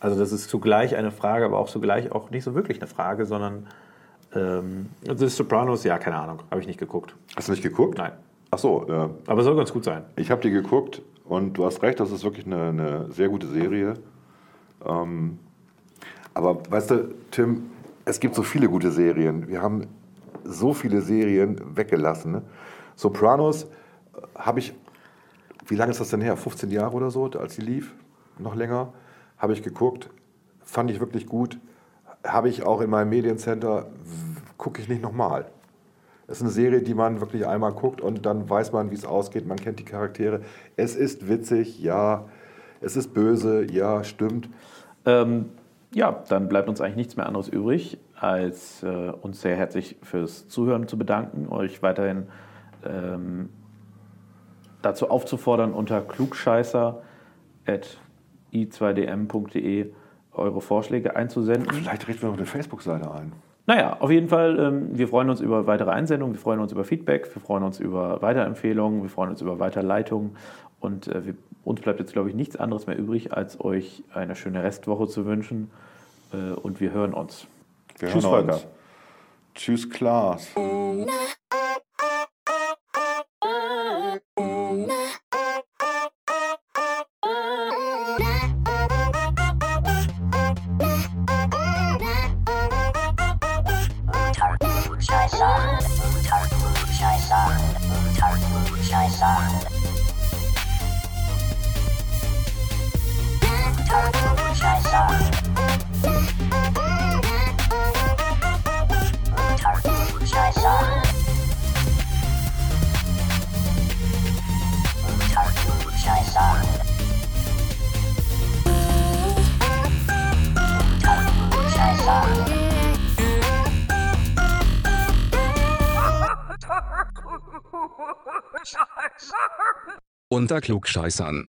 Also das ist zugleich eine Frage, aber auch zugleich auch nicht so wirklich eine Frage, sondern ähm, The Sopranos, ja, keine Ahnung, habe ich nicht geguckt. Hast du nicht geguckt? Nein. Ach so, äh, Aber soll ganz gut sein. Ich habe die geguckt und du hast recht, das ist wirklich eine, eine sehr gute Serie. Ähm, aber weißt du, Tim, es gibt so viele gute Serien. Wir haben so viele Serien weggelassen. Ne? Sopranos äh, habe ich, wie lange ist das denn her? 15 Jahre oder so, als sie lief? Noch länger? Habe ich geguckt. Fand ich wirklich gut. Habe ich auch in meinem Mediencenter, gucke ich nicht nochmal. Es ist eine Serie, die man wirklich einmal guckt und dann weiß man, wie es ausgeht. Man kennt die Charaktere. Es ist witzig, ja. Es ist böse, ja, stimmt. Ähm, ja, dann bleibt uns eigentlich nichts mehr anderes übrig, als äh, uns sehr herzlich fürs Zuhören zu bedanken, euch weiterhin ähm, dazu aufzufordern, unter klugscheißer.i2dm.de eure Vorschläge einzusenden. Vielleicht richten wir noch eine Facebook-Seite ein. Naja, auf jeden Fall, ähm, wir freuen uns über weitere Einsendungen, wir freuen uns über Feedback, wir freuen uns über Weiterempfehlungen, wir freuen uns über Weiterleitungen und äh, wir, uns bleibt jetzt, glaube ich, nichts anderes mehr übrig, als euch eine schöne Restwoche zu wünschen äh, und wir hören uns. Wir Tschüss, Volker. uns. Tschüss, Klaas. Unter Klugscheißern.